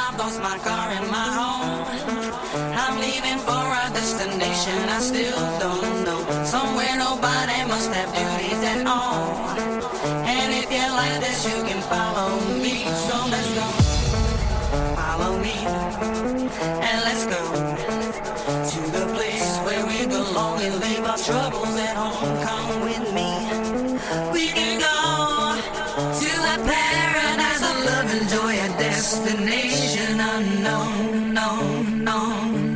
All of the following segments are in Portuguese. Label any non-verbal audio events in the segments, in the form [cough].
I've lost my car and my home. I'm leaving for a destination I still don't know. Somewhere nobody must have duties at all. And if you like this, you can follow me. So let's go. Follow me. And let's go to the place where we belong and leave our troubles Destination unknown, known, known,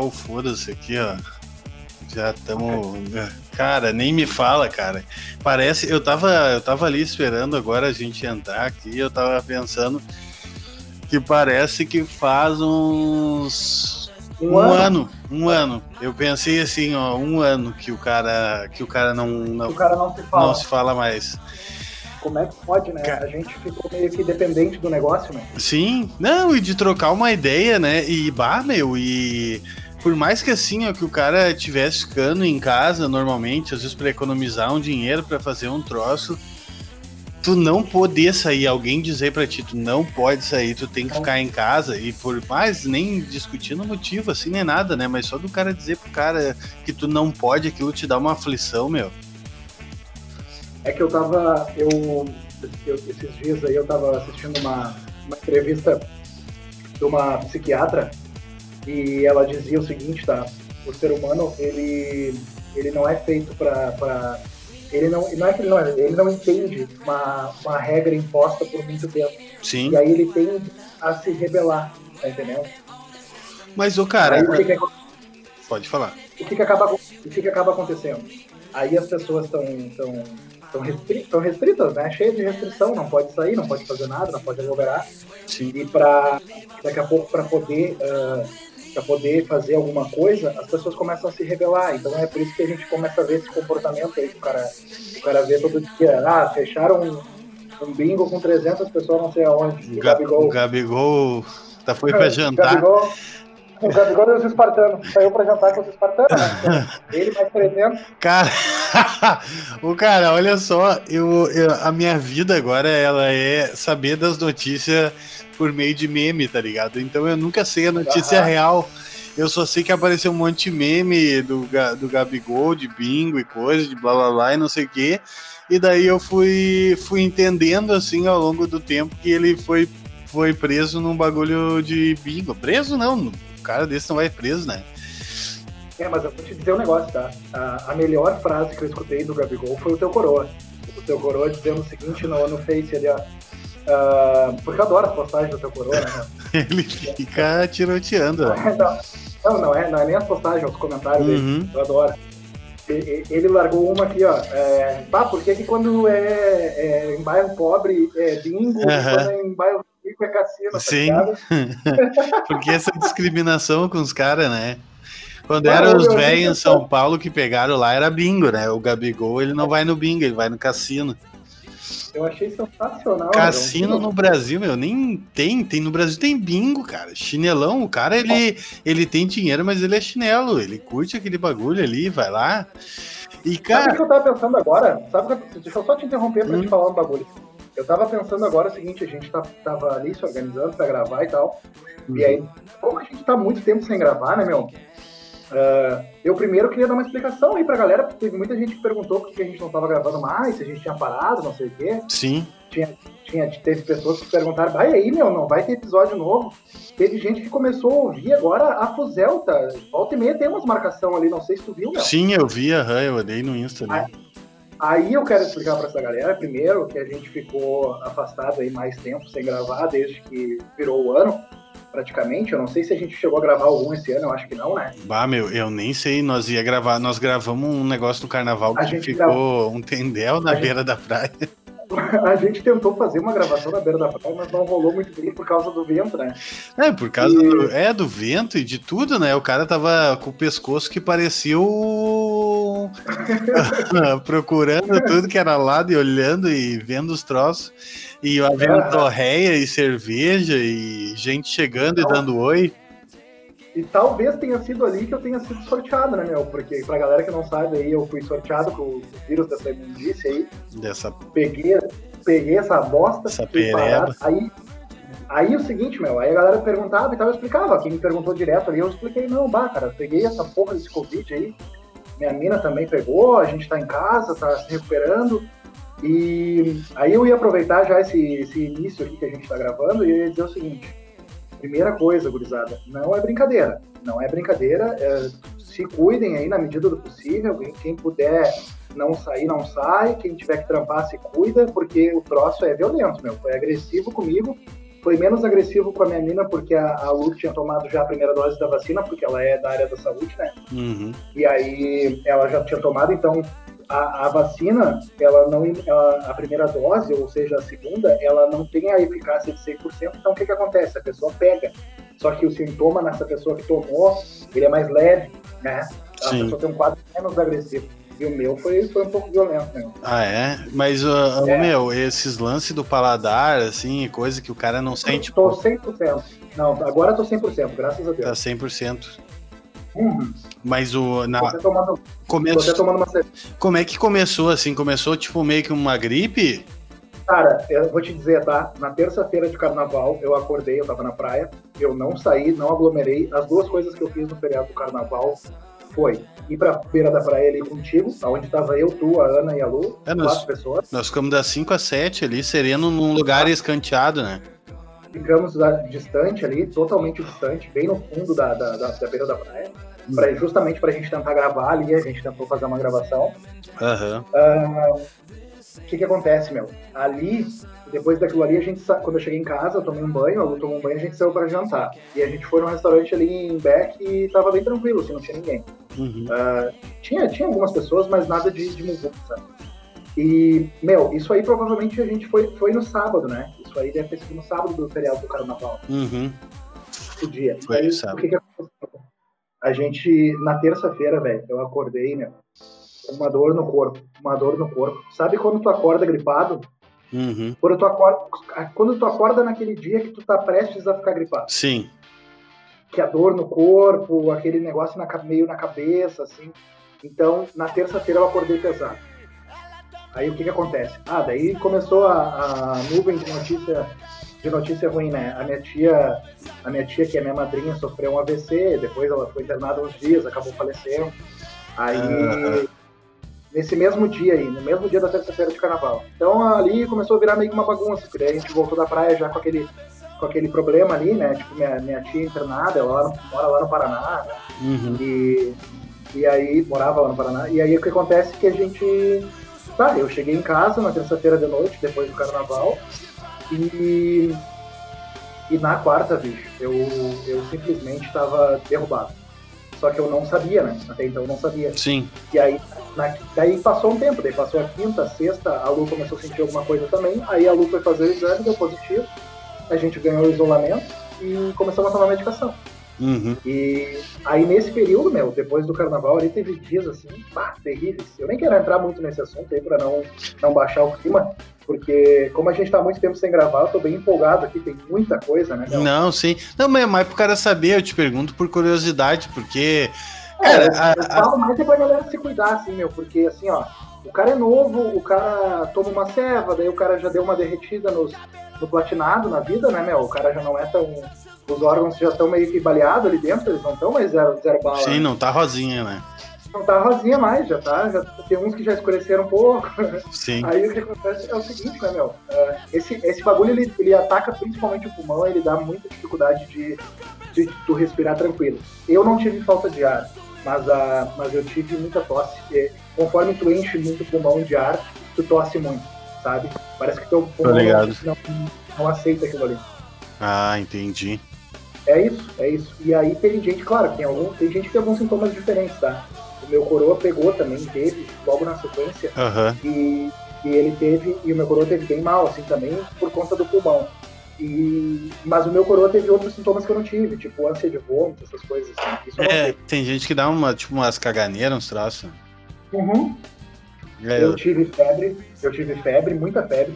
Oh, foda-se aqui, ó. Já estamos. Cara, nem me fala, cara. Parece. Eu tava, eu tava ali esperando agora a gente entrar aqui. Eu tava pensando que parece que faz uns. Um Um, ano? ano? um ano. Eu pensei assim, ó, um ano que o cara, que o cara não, não, O cara não se fala. não se fala mais. Como é que pode, né? A gente ficou meio que dependente do negócio, né? Sim, não, e de trocar uma ideia, né? E bah, meu, e por mais que assim, ó, que o cara tivesse ficando em casa normalmente, às vezes para economizar um dinheiro para fazer um troço, tu não poder sair, alguém dizer pra ti, tu não pode sair, tu tem que ficar em casa, e por mais nem discutindo motivo assim, nem nada, né? Mas só do cara dizer pro cara que tu não pode, aquilo te dá uma aflição, meu. É que eu tava. Eu, eu- esses dias aí eu tava assistindo uma, uma entrevista de uma psiquiatra e ela dizia o seguinte, tá? O ser humano, ele, ele não é feito pra. pra ele não, não é que ele não, é, ele não entende uma, uma regra imposta por muito tempo. Sim. E aí ele tende a se rebelar, tá entendendo? Mas o cara, Aí o que, pode falar. o que, que acaba, o que, que acaba acontecendo? Aí as pessoas estão tão, tão, restri, tão restritas, né? Cheias de restrição, não pode sair, não pode fazer nada, não pode aglomerar. Sim. E para daqui a pouco para poder para poder fazer alguma coisa, as pessoas começam a se rebelar. Então é por isso que a gente começa a ver esse comportamento aí que o cara, o cara vê todo dia. Ah, fecharam um, um bingo com 300 pessoas não sei aonde. O o Ga- Gabigol, o Gabigol tá, foi pra [laughs] jantar. Gabigol, o Gabigol e os espartanos. Saiu para jantar com os espartanos. Né? [laughs] Ele mais 300. Cara, [laughs] o cara, olha só, eu, eu- a minha vida agora ela é saber das notícias por meio de meme, tá ligado? Então eu nunca sei a notícia real. Eu só sei que apareceu um monte de meme do, do Gabigol, de bingo e coisa, de blá blá blá e não sei o quê. E daí eu fui, fui entendendo assim ao longo do tempo que ele foi, foi preso num bagulho de bingo. Preso não, cara desse não vai preso, né? É, mas eu vou te dizer um negócio, tá? A, a melhor frase que eu escutei do Gabigol foi o teu coroa. O teu coroa dizendo o seguinte no, no Face ali, ó. ah, porque eu adoro as postagens do teu coroa, né? [laughs] Ele fica tiroteando. [laughs] Não, não, não é, não é nem as postagens, é os comentários dele. Uhum. Eu adoro. Ele largou uma aqui, ó. É, pá, por que, que quando é, é em bairro pobre é bingo, Aham. quando é em bairro é cassino, tá Sim. ligado? [laughs] Porque essa discriminação com os caras, né? Quando Ah, eram os velhos em São Paulo que pegaram lá, era bingo, né? O Gabigol, ele não vai no bingo, ele vai no cassino. Eu achei sensacional. Cassino no Brasil, meu, nem tem. Tem no Brasil tem bingo, cara. Chinelão, o cara, ele, ele tem dinheiro, mas ele é chinelo. Ele curte aquele bagulho ali, vai lá. E, Sabe o cara, que eu tava pensando agora? Sabe o que eu- Deixa eu só te interromper pra Hum. te falar um bagulho. Eu tava pensando agora o seguinte, a gente tá, tava ali se organizando pra gravar e tal. E aí, como a gente tá muito tempo sem gravar, né, meu? ah, eu primeiro queria dar uma explicação aí pra galera, porque teve muita gente que perguntou por que a gente não tava gravando mais, se a gente tinha parado, não sei o quê. sim, Tinha, tinha, teve pessoas que perguntaram, vai aí, meu, não vai ter episódio novo. Teve gente que começou a ouvir agora a Fuzel, tá? Volta e meia tem umas marcação ali, não sei se tu viu, meu. sim, eu vi, aham, eu olhei no Insta ali. Aí eu quero explicar para essa galera, primeiro, que a gente ficou afastado aí mais tempo sem gravar, desde que virou o ano, praticamente. Eu não sei se a gente chegou a gravar algum esse ano, eu acho que não, né? Bah, meu, eu nem sei, nós ia gravar, nós gravamos um negócio no carnaval A que gente ficou um tendel na A gente- beira da praia. [laughs] [laughs] A gente tentou fazer uma gravação na beira da praia, mas não rolou muito bem por causa do vento, né? É, por causa E- do, é, do vento e de tudo, né? O cara tava com o pescoço que parecia o. [laughs] procurando tudo que era lado e olhando e vendo os troços. E havia É. torreia e cerveja e gente chegando e Não. dando oi. E talvez tenha sido ali que eu tenha sido sorteado, né, meu? Porque pra galera que não sabe aí, eu fui sorteado com o vírus dessa imundícia aí. Dessa Peguei, peguei essa bosta. Essa parado. Aí, aí o seguinte, meu, aí a galera perguntava e tal, eu explicava. Quem me perguntou direto ali, eu expliquei, não, bah, cara, peguei essa porra desse Covid aí. Minha mina também pegou, a gente tá em casa, tá se recuperando. E aí eu ia aproveitar já esse, esse início aqui que a gente tá gravando e ia dizer o seguinte. Primeira coisa, gurizada, não é brincadeira. Não é brincadeira. é, se cuidem aí na medida do possível. Quem puder não sair, não sai. Quem tiver que trampar, se cuida, porque o troço é violento, meu. Foi agressivo comigo. Foi menos agressivo com a minha mina, porque a, a Lu tinha tomado já a primeira dose da vacina, porque ela é da área da saúde, né? Uhum. E aí ela já tinha tomado, então a, a vacina, ela não, ela- a primeira dose, ou seja, a segunda, ela não tem a eficácia de 100%. Então o que que acontece? A pessoa pega. Só que o sintoma nessa pessoa que tomou, ele é mais leve, né? A Sim. pessoa tem um quadro menos agressivo. E o meu foi, foi um pouco violento, né? Ah, é? Mas, uh, É. meu, esses lances do paladar, assim, coisa que o cara não sente, Tô pô, 100%. Não, agora tô 100%, graças a tá Deus. 100%. Uhum. Mas o. Na, Tô tomando, tô começo, tomando uma como é que começou, assim? Começou, tipo, meio que uma gripe? Cara, eu vou te dizer, tá? Na terça-feira de carnaval, eu acordei, eu tava na praia, eu não saí, não aglomerei. As duas coisas que eu fiz no feriado do carnaval foi ir pra beira da praia ali contigo, onde tava eu, tu, a Ana e a Lu, É, nós- quatro pessoas. Nós ficamos das 5 às 7 ali, sereno, num lugar escanteado, né? Ficamos distante ali, totalmente distante, bem no fundo da, da, da- da beira da praia. Pra, justamente pra gente tentar gravar ali, a gente tentou fazer uma gravação. Aham. O que que acontece, meu? Ali, depois daquilo ali, a gente quando eu cheguei em casa, eu tomei um banho, a Lu tomou um banho, a gente saiu pra jantar. E a gente foi num restaurante ali em Beck e tava bem tranquilo, assim, não tinha ninguém. Uhum. Tinha, tinha algumas pessoas, mas nada de, de? E, meu, isso aí provavelmente a gente foi, foi no sábado, né? Isso aí deve ter sido no sábado do feriado do carnaval, Uhum. o dia. Foi aí, sábado. o que que aconteceu? A gente, na terça-feira, velho, eu acordei, meu, com uma dor no corpo, uma dor no corpo. Sabe quando tu acorda gripado? Uhum. Quando tu, acorda, quando tu acorda naquele dia que tu tá prestes a ficar gripado. Sim. Que a dor no corpo, aquele negócio na, meio na cabeça, assim. Então, na terça-feira eu acordei pesado. Aí o que que acontece? Ah, daí começou a, a nuvem de notícia, de notícia ruim, né? A minha tia, a minha tia, que é minha madrinha, sofreu um AVC, depois ela foi internada uns dias, acabou falecendo. Aí, Aham. Nesse mesmo dia aí, no mesmo dia da terça-feira de carnaval. Então ali começou a virar meio que uma bagunça, porque daí a gente voltou da praia já com aquele, com aquele problema ali, né? Tipo, minha, minha tia internada, ela mora lá no Paraná, né? Uhum. E, e aí, morava lá no Paraná. E aí o que acontece é que a gente. Tá, eu cheguei em casa na terça-feira de noite, depois do carnaval, e. E na quarta, bicho, eu, eu simplesmente estava derrubado. Só que eu não sabia, né? Até então eu não sabia. Sim. E aí, na- daí passou um tempo, daí passou a quinta, a sexta, a Lu começou a sentir alguma coisa também, aí a Lu foi fazer o exame, deu positivo, a gente ganhou o isolamento e começamos a tomar medicação. Uhum. E aí nesse período, meu, depois do carnaval, ali teve dias assim, pá, terríveis. Eu nem quero entrar muito nesse assunto aí pra não, não baixar o clima, porque como a gente tá há muito tempo sem gravar, eu tô bem empolgado aqui, tem muita coisa, né, meu? Não, sim. Não, mas mas pro cara saber, eu te pergunto por curiosidade, porque. É, Cara, eu, a- eu falo mais é pra galera se cuidar, assim, meu, porque assim, ó, o cara é novo, o cara toma uma ceva, daí o cara já deu uma derretida nos, no platinado na vida, né, meu? O cara já não é tão. Os órgãos já estão meio que baleados ali dentro, eles não estão mais zero, zero bala. Sim, né? não tá rosinha, né? Não tá rosinha mais, já tá. Já, tem uns que já escureceram um pouco. Sim. Aí o que acontece é o seguinte, né, meu? É, esse, esse bagulho ele, ele ataca principalmente o pulmão, ele dá muita dificuldade de, de tu respirar tranquilo. Eu não tive falta de ar, mas, a, mas eu tive muita tosse. E conforme tu enche muito o pulmão de ar, tu tosse muito, sabe? Parece que teu pulmão não, não aceita aquilo ali. Ah, entendi. É isso, é isso. E aí tem gente, claro, tem, algum, tem gente que tem alguns sintomas diferentes, tá? O meu coroa pegou também, teve, logo na sequência, Aham. e, e ele teve, e o meu coroa teve bem mal, assim, também, por conta do pulmão. E, mas o meu coroa teve outros sintomas que eu não tive, tipo ânsia de vômito, essas coisas assim. É, tem gente que dá uma, tipo, umas caganeiras, uns troços. Uhum. É, Eu tive febre, eu tive febre, muita febre.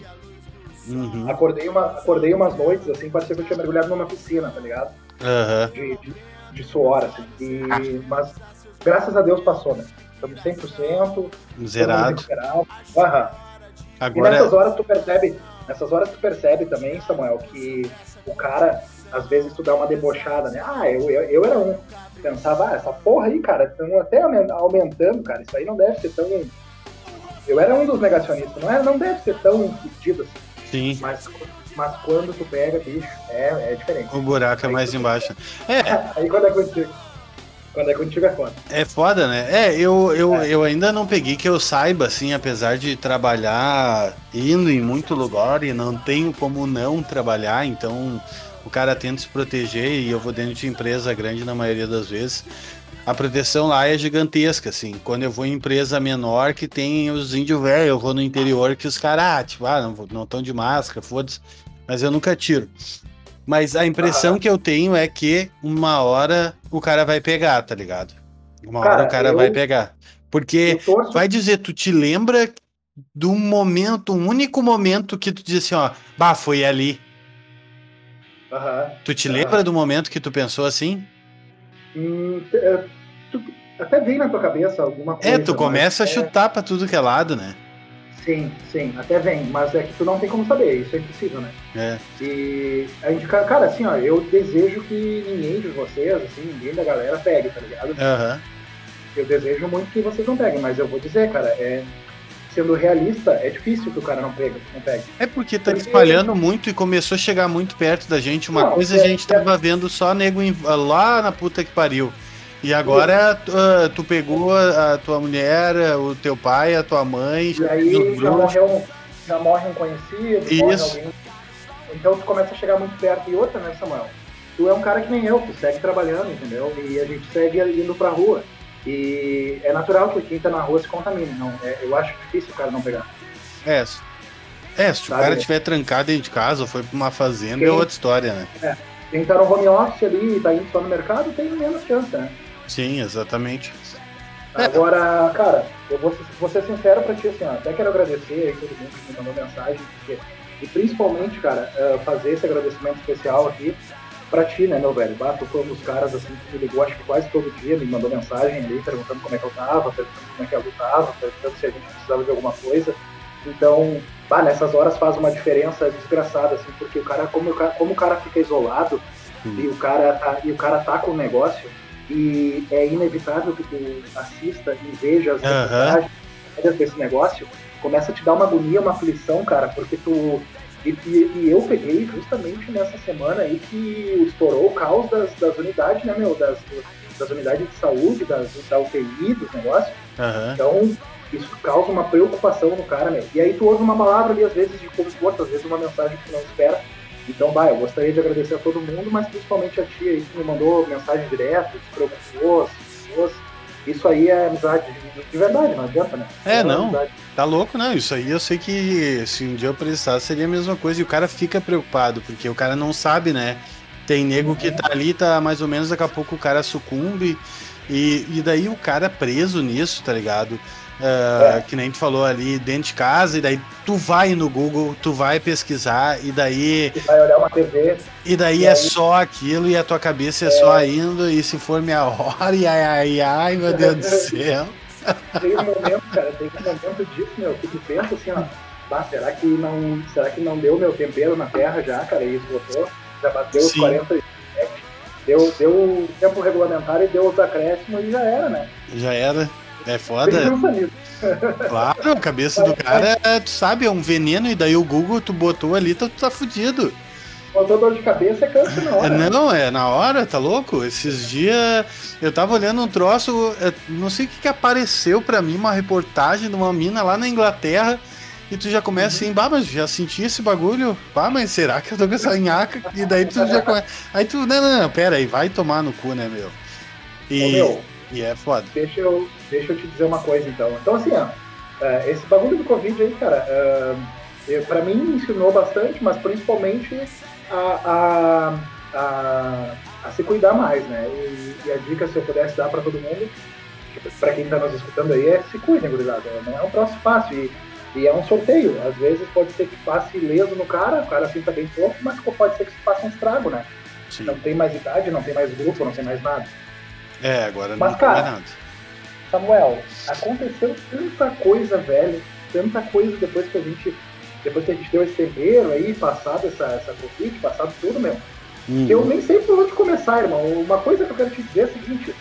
Uhum, Acordei, uma, acordei umas noites, assim, parecia que eu tinha mergulhado numa piscina, tá ligado? aham. De, de, de suor, assim. E, Ah. Mas, graças a Deus, passou, né? Estamos 100%. todo mundo Zerado. recuperado. Aham. E Agora, nessas horas tu percebe, nessas horas tu percebe também, Samuel, que o cara, às vezes tu dá uma debochada, né? Ah, eu, eu, eu era um. Pensava, ah, essa porra aí, cara, estão até aumen- aumentando, cara, isso aí não deve ser tão. Eu era um dos negacionistas, não, é, não deve ser tão fudido assim, sim, mas, mas quando tu pega, bicho, é, é diferente. o buraco é mais embaixo. [laughs] É, Aí quando é contigo, quando é contigo é foda. É foda, né? É, eu, eu, eu ainda não peguei que eu saiba, assim, apesar de trabalhar indo em muito lugar e não tenho como não trabalhar, então o cara tenta se proteger e eu vou dentro de empresa grande na maioria das vezes. A proteção lá é gigantesca, assim. Quando eu vou em empresa menor que tem os índios velhos, eu vou no interior que os caras, ah, tipo, ah, não estão de máscara, foda-se. Mas eu nunca tiro. Mas a impressão que eu tenho é que uma hora o cara vai pegar, tá ligado? Uma hora Cara, o cara eu- vai pegar. Porque torço, vai dizer, tu te lembra do momento, um único momento que tu disse assim, ó, bah, foi ali. Tu te Ah. lembra do momento que tu pensou assim? Hum, é, tu- até vem na tua cabeça alguma coisa. É, tu começa a é- chutar pra tudo que é lado, né? Sim, sim, até vem, mas é que tu não tem como saber, isso é impossível, né? É. E a gente, cara, assim, ó, eu desejo que ninguém de vocês, assim, ninguém da galera pegue, tá ligado? Aham. Eu desejo muito que vocês não peguem, mas eu vou dizer, cara, é, sendo realista, é difícil que o cara não pegue, não pegue. É porque tá Porque- espalhando muito e começou a chegar muito perto da gente. Uma Não, coisa é- a gente tava vendo só nego em- lá na puta que pariu. E agora tu, ah, tu pegou a, a tua mulher, o teu pai, a tua mãe, E aí já, morreu, já morre um conhecido, morre Isso. alguém. Então tu começa a chegar muito perto. E outra, né, Samuel? Tu é um cara que nem eu, tu segue trabalhando, entendeu? E a gente segue indo pra rua. E é natural que quem tá na rua se contamine. Não, é- eu acho difícil o cara não pegar. É, é, se o Sabe? cara tiver trancado dentro de casa ou foi pra uma fazenda, Quem- é outra história, né? Quem tá no home office ali e tá indo só no mercado tem menos chance, né? Sim, exatamente. É. Agora, cara, eu vou, ser- vou ser sincero pra ti, assim, ó, até quero agradecer aí todo mundo que me mandou mensagem, porque, e principalmente, cara, eh, fazer esse agradecimento especial aqui pra ti, né, meu velho? Bah, tu foi um dos caras, assim, que me ligou, acho que quase todo dia, me mandou mensagem ali, perguntando como é que eu tava, perguntando como é que eu tava, perguntando se a gente precisava de alguma coisa. Então, bah, nessas horas faz uma diferença desgraçada, assim, porque o cara, como o cara, como o cara fica isolado, Hum. e o cara tá, e o cara tá com o negócio, e é inevitável que tu assista e veja as Aham. reportagens desse negócio, começa a te dar uma agonia, uma aflição, cara, porque tu. E, e- e eu peguei justamente nessa semana aí que estourou o caos das, das unidades, né, meu? Das, das unidades de saúde, das, da UTI, dos negócios. Aham. Então, isso causa uma preocupação no cara, meu. E aí tu ouve uma palavra ali, às vezes, de conforto, às vezes uma mensagem que não espera. Então, vai, eu gostaria de agradecer a todo mundo, mas principalmente a tia aí que me mandou mensagem direto, se preocupou, se preocupou. Isso aí é amizade de, de verdade, não adianta, né? É, uma não. Tá louco, não? Isso aí eu sei que se um dia eu precisasse seria a mesma coisa. E o cara fica preocupado, porque o cara não sabe, né? Tem nego que tá ali, tá mais ou menos, daqui a pouco o cara sucumbe. E, e daí o cara preso nisso, tá ligado? Ah, É. Que nem tu falou ali dentro de casa, e daí tu vai no Google, tu vai pesquisar, e daí, Tu vai olhar uma TV, e daí E é aí- só aquilo, e a tua cabeça é, só indo, e se for minha [laughs] hora, e ai, ai, ai, meu Deus do [laughs] céu. Tem um momento, cara, tem um momento disso, meu, que tu pensa assim, ó, bah, será que não, será que não deu meu tempero na terra já, cara, e esgotou? Já bateu os Sim. 47, deu, deu o tempo regulamentar e deu os acréscimos e já era, né? Já era. É foda. Claro, a cabeça do cara, é, tu sabe, é um veneno, e daí o Google tu botou ali, tu tá fudido. Botou dor de cabeça é câncer na hora. não, é na hora, tá louco? Esses dias eu tava olhando um troço, é, não sei o que, que apareceu pra mim, uma reportagem de uma mina lá na Inglaterra, e tu já começa assim, bah, mas já senti esse bagulho, bah, mas será que eu tô com essa nhaca? E daí tu já começa. Aí tu, não, não, não, pera aí, vai tomar no cu, né, meu? Ô, E, meu, e é foda. deixa eu, deixa eu te dizer uma coisa então. Então assim, ó, é, esse bagulho do Covid aí, cara, eu- pra mim ensinou bastante, mas principalmente a, a, a, a se cuidar mais, né? E, e a dica, se eu pudesse dar pra todo mundo, pra quem tá nos escutando aí, é se cuidem, gurizada. Não é um troço fácil. E, e é um sorteio. Às vezes pode ser que passe ileso no cara, o cara sinta bem pouco, mas pode ser que se faça um estrago, né? Sim. Não tem mais idade, não tem mais grupo, não tem mais nada. É, agora Mas, não cara, tem nada. Samuel, aconteceu tanta coisa, velho, tanta coisa depois que a gente. Depois que a gente deu esse tempero aí, passado essa, essa Covid, passado tudo, meu. Uhum. eu nem sei por onde começar, irmão. Uma coisa que eu quero te dizer é a seguinte,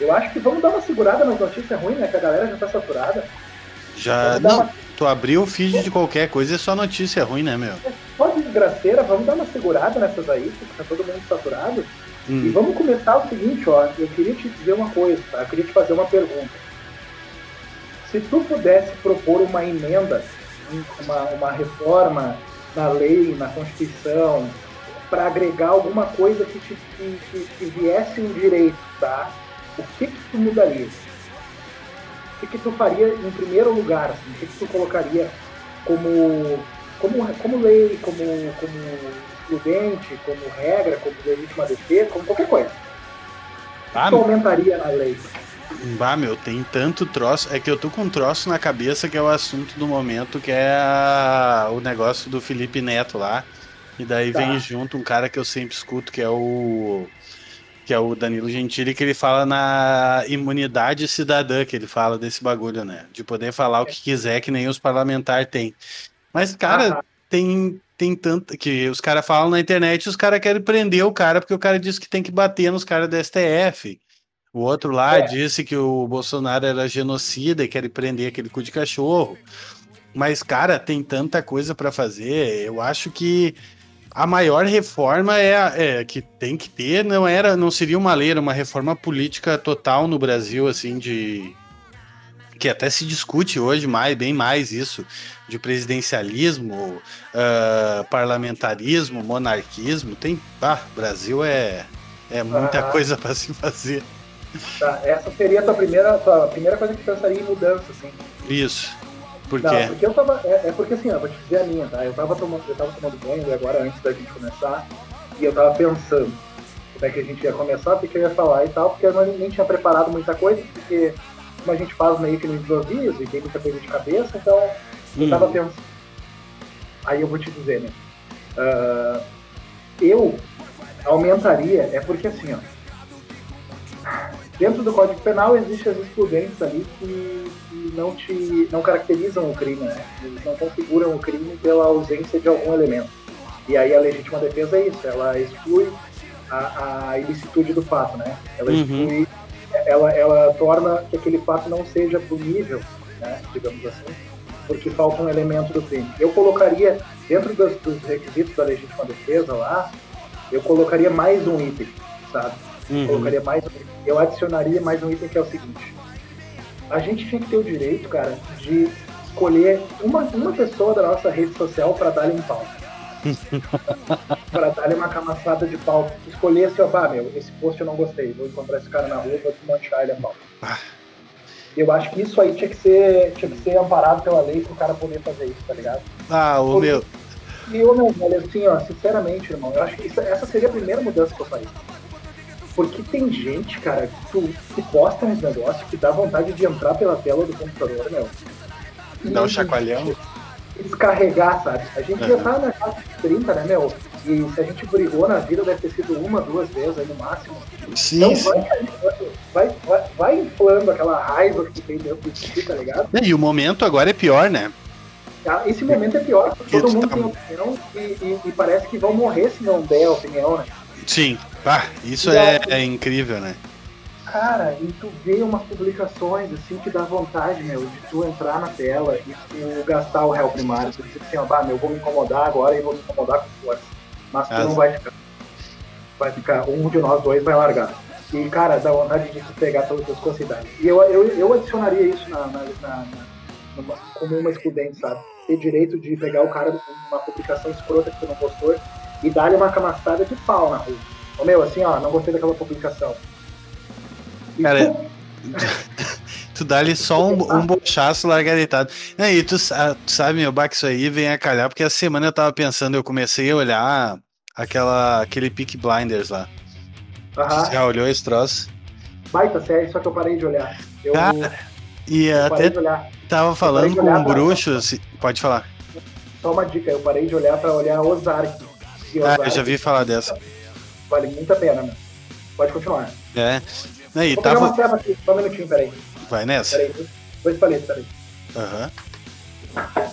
eu acho que vamos dar uma segurada nas notícias ruins, né? Que a galera já tá saturada. Já. Não, uma- tu abriu o feed de qualquer coisa é só notícia ruim, né, meu? Só desgraceira, vamos dar uma segurada nessas aí, porque tá todo mundo saturado. E Hum. vamos começar o seguinte, ó. Eu queria te dizer uma coisa, tá? Eu queria te fazer uma pergunta. Se tu pudesse propor uma emenda, uma, uma reforma na lei, na Constituição, para agregar alguma coisa que, te, que, que, que viesse um direito, tá? O que que tu mudaria? O que que tu faria em primeiro lugar? Assim? O que que tu colocaria como, como, como lei, como, como excludente, como regra, como legítima defesa, como qualquer coisa? O que Ah, tu aumentaria na lei? Bah, meu, tem tanto troço. É que eu tô com um troço na cabeça que é o assunto do momento, que é a- o negócio do Felipe Neto lá. E daí Tá. vem junto um cara que eu sempre escuto, que é o. Que é o Danilo Gentili, que ele fala na imunidade cidadã, que ele fala desse bagulho, né? De poder falar o que quiser, que nem os parlamentares têm. Mas, cara, Ah, tem, tem tanto. Que os caras falam na internet, os caras querem prender o cara, porque o cara disse que tem que bater nos caras do STF. O outro lá É. disse que o Bolsonaro era genocida e quer prender aquele cu de cachorro. Mas, cara, tem tanta coisa pra fazer. Eu acho que a maior reforma é, a- é, que tem que ter, não era, não seria uma lei, era uma reforma política total no Brasil, assim, de que até se discute hoje mais, bem mais isso, de presidencialismo, ah, parlamentarismo, monarquismo. Tem, ah, Brasil é é muita Ah. coisa para se fazer. Tá. Essa seria a tua primeira, tua primeira coisa que pensaria em mudança, assim. Isso. Porque Não, porque eu tava. É, é porque assim, ó, vou te dizer a minha, tá? Eu tava tomando, eu tava tomando banho agora antes da gente começar, e eu tava pensando como é que a gente ia começar, o que que eu ia falar e tal, porque eu não, nem tinha preparado muita coisa, porque como a gente faz meio que no improviso e tem muita coisa de cabeça, então eu Hum. tava pensando. Aí eu vou te dizer, né? Ah, eu aumentaria, é porque assim, ó. Dentro do Código Penal existem as excludentes ali que, que não te não caracterizam o crime, né? Eles não configuram o crime pela ausência de algum elemento. E aí a legítima defesa é isso, ela exclui a, a ilicitude do fato, né? Ela Uhum. exclui, ela, ela torna que aquele fato não seja punível, né? Digamos assim, porque falta um elemento do crime. Eu colocaria, dentro dos, dos requisitos da legítima defesa lá, eu colocaria mais um item, sabe? Uhum. colocaria mais um. Eu adicionaria mais um item que é o seguinte. A gente tinha que ter o direito, cara, de escolher uma, uma pessoa da nossa rede social para dar-lhe um pau. [laughs] para dar-lhe uma camaçada de pau. Escolher assim, ó, bah, meu, esse post eu não gostei, vou encontrar esse cara na rua, vou desmanchar ele a pau. Ah. Eu acho que isso aí tinha que ser, tinha que ser amparado pela lei pro cara poder fazer isso, tá ligado? Ah, o meu. E eu não, olha, assim, ó, sinceramente, irmão, eu acho que isso- essa seria a primeira mudança que eu faria. Porque tem gente, cara, que, tu, que posta uns negócios que dá vontade de entrar pela tela do computador, meu. E Dá um chacoalhão. Descarregar, sabe? A gente já Uhum. tá na casa de 30, né, meu? E se a gente brigou na vida, deve ter sido uma, duas vezes aí no máximo. Sim, Então sim. vai, vai, vai, vai inflando aquela raiva que tem dentro de ti, tá ligado? E o momento agora é pior, né? Ah, Esse momento é pior, porque todo mundo tá- tem opinião e, e- e parece que vão morrer se não der a opinião, né? Sim. Ah, isso é, aí- é incrível, né? Cara, e tu vê umas publicações assim que dá vontade, meu, de tu entrar na tela e tu gastar o réu primário. Tu diz assim, ó, meu, vou me incomodar agora e vou me incomodar com força. Mas tu Ah, não vai ficar. Vai ficar, um de nós dois vai largar. E, cara, dá vontade de tu pegar todas as considerações. E eu, eu, eu adicionaria isso na, na, na- numa- como uma excludente, sabe? Ter direito de pegar o cara uma publicação escrota que tu não gostou e dar-lhe uma camaçada de pau na rua. Ô, meu, assim, ó, não gostei daquela publicação. E Cara, Tu [laughs] dá-lhe só um, um bochaço largaritado. E aí, tu, tu sabe, meu, bah, que isso aí vem a calhar, porque essa semana eu tava pensando, eu comecei a olhar aquela, aquele Peak Blinders lá. Aham. Tu já olhou esse troço? Baita série, só que eu parei de olhar. Eu, Cara, e eu até tava falando com um bruxo, assim- pode falar. Só uma dica, eu parei de olhar pra olhar Ozark. E Ah, Ozark eu já vi falar dessa. Vale muito a pena, meu. Pode continuar. É. E Vou pegar uma tava. treva aqui, só um minutinho, peraí. Vai nessa. Peraí, dois palitos, peraí. Aham. Aí,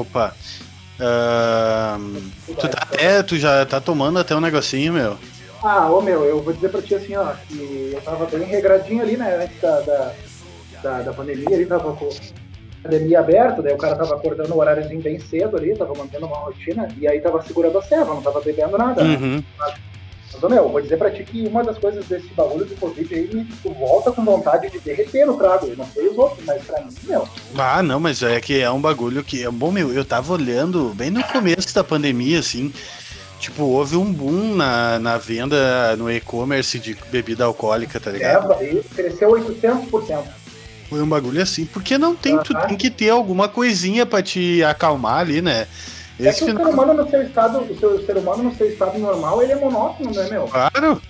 Opa. Ahn, tu, tá até, tu já tá tomando até um negocinho, meu. Ah, ô meu, eu vou dizer pra ti assim, ó, que eu tava bem regradinho ali, né, antes da, da, da, da pandemia, ali tava com a academia aberta, daí o cara tava acordando o horáriozinho bem cedo ali, tava mantendo uma rotina, e aí tava segurando a serva, não tava bebendo nada, né? Mas, meu, vou dizer pra ti que uma das coisas desse bagulho do Covid aí, me tu volta com vontade de derreter no trago, eu não sei os outros, mas pra mim, meu, Ah, não, mas é que é um bagulho que é bom, meu. Eu tava olhando bem no começo da pandemia, assim. Tipo, houve um boom na, na venda no e-commerce de bebida alcoólica, tá ligado? é, cresceu 800%. Foi um bagulho assim, porque não tem, tu tem que ter alguma coisinha pra te acalmar ali, né? É Esse que o ser humano no seu estado, o seu o ser humano no seu estado normal, ele é monótono, né, meu? Claro.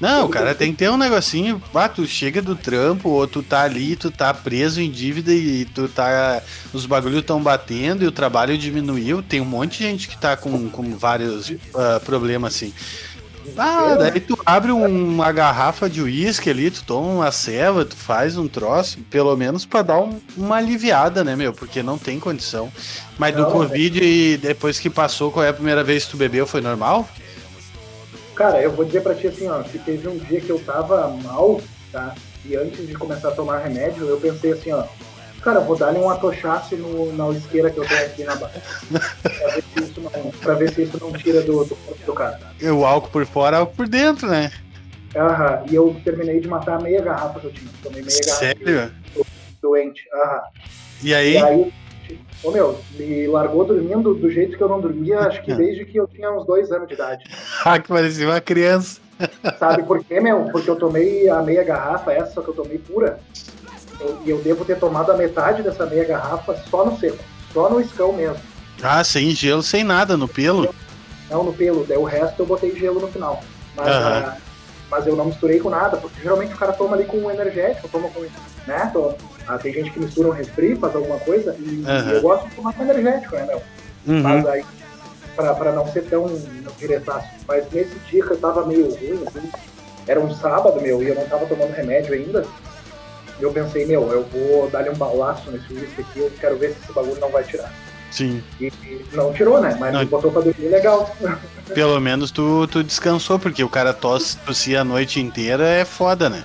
Não, o cara tem que ter um negocinho. Ah, tu chega do trampo, ou tu tá ali, tu tá preso em dívida e tu tá. Os bagulhos tão batendo e o trabalho diminuiu. Tem um monte de gente que tá com, com vários ah, problemas assim. Ah, daí tu abre um- uma garrafa de uísque ali, tu toma uma ceva, tu faz um troço, pelo menos pra dar um- uma aliviada, né, meu? Porque não tem condição. Mas do Não, Covid, e depois que passou, qual é a primeira vez que tu bebeu? Foi normal? Cara, eu vou dizer pra ti assim, ó, que teve um dia que eu tava mal, tá? E antes de começar a tomar remédio, eu pensei assim, ó, cara, vou dar-lhe um atochaço no, na isqueira que eu tenho aqui na barra. [laughs] pra, ver se isso não, pra ver se isso não tira do, do corpo cara. O álcool por fora, álcool por dentro, né? Aham, e eu terminei de matar meia garrafa que eu tinha. Tomei meia garrafa Sério? doente. Aham. E aí? E aí, ô meu, me largou dormindo do jeito que eu não dormia, acho que [laughs] desde que eu tinha uns dois anos de idade. [laughs] Ah, que parecia uma criança. [laughs] Sabe por quê, meu? Porque eu tomei a meia garrafa, essa só que eu tomei pura. Eu- E eu, devo ter tomado a metade dessa meia garrafa só no seco, só no escão mesmo. Ah, sem gelo, sem nada no pelo. Não no pelo, daí o resto eu botei gelo no final. Mas, ah, mas eu não misturei com nada, porque geralmente o cara toma ali com um energético, toma com. Né? Ah, tem gente que mistura um refri, faz alguma coisa, e, e eu gosto de tomar com energético, né, meu? Uhum. Mas aí, pra, pra não ser tão diretaço. Mas nesse dia que eu tava meio ruim, assim, era um sábado, meu, e eu não tava tomando remédio ainda. E eu pensei, meu, eu vou dar-lhe um balaço nesse uísque aqui, eu quero ver se esse bagulho não vai tirar. Sim. E, não tirou, né? Mas Não. me botou pra dormir legal. [laughs] Pelo menos tu, tu descansou, porque o cara tosse, tossia a noite inteira é foda, né?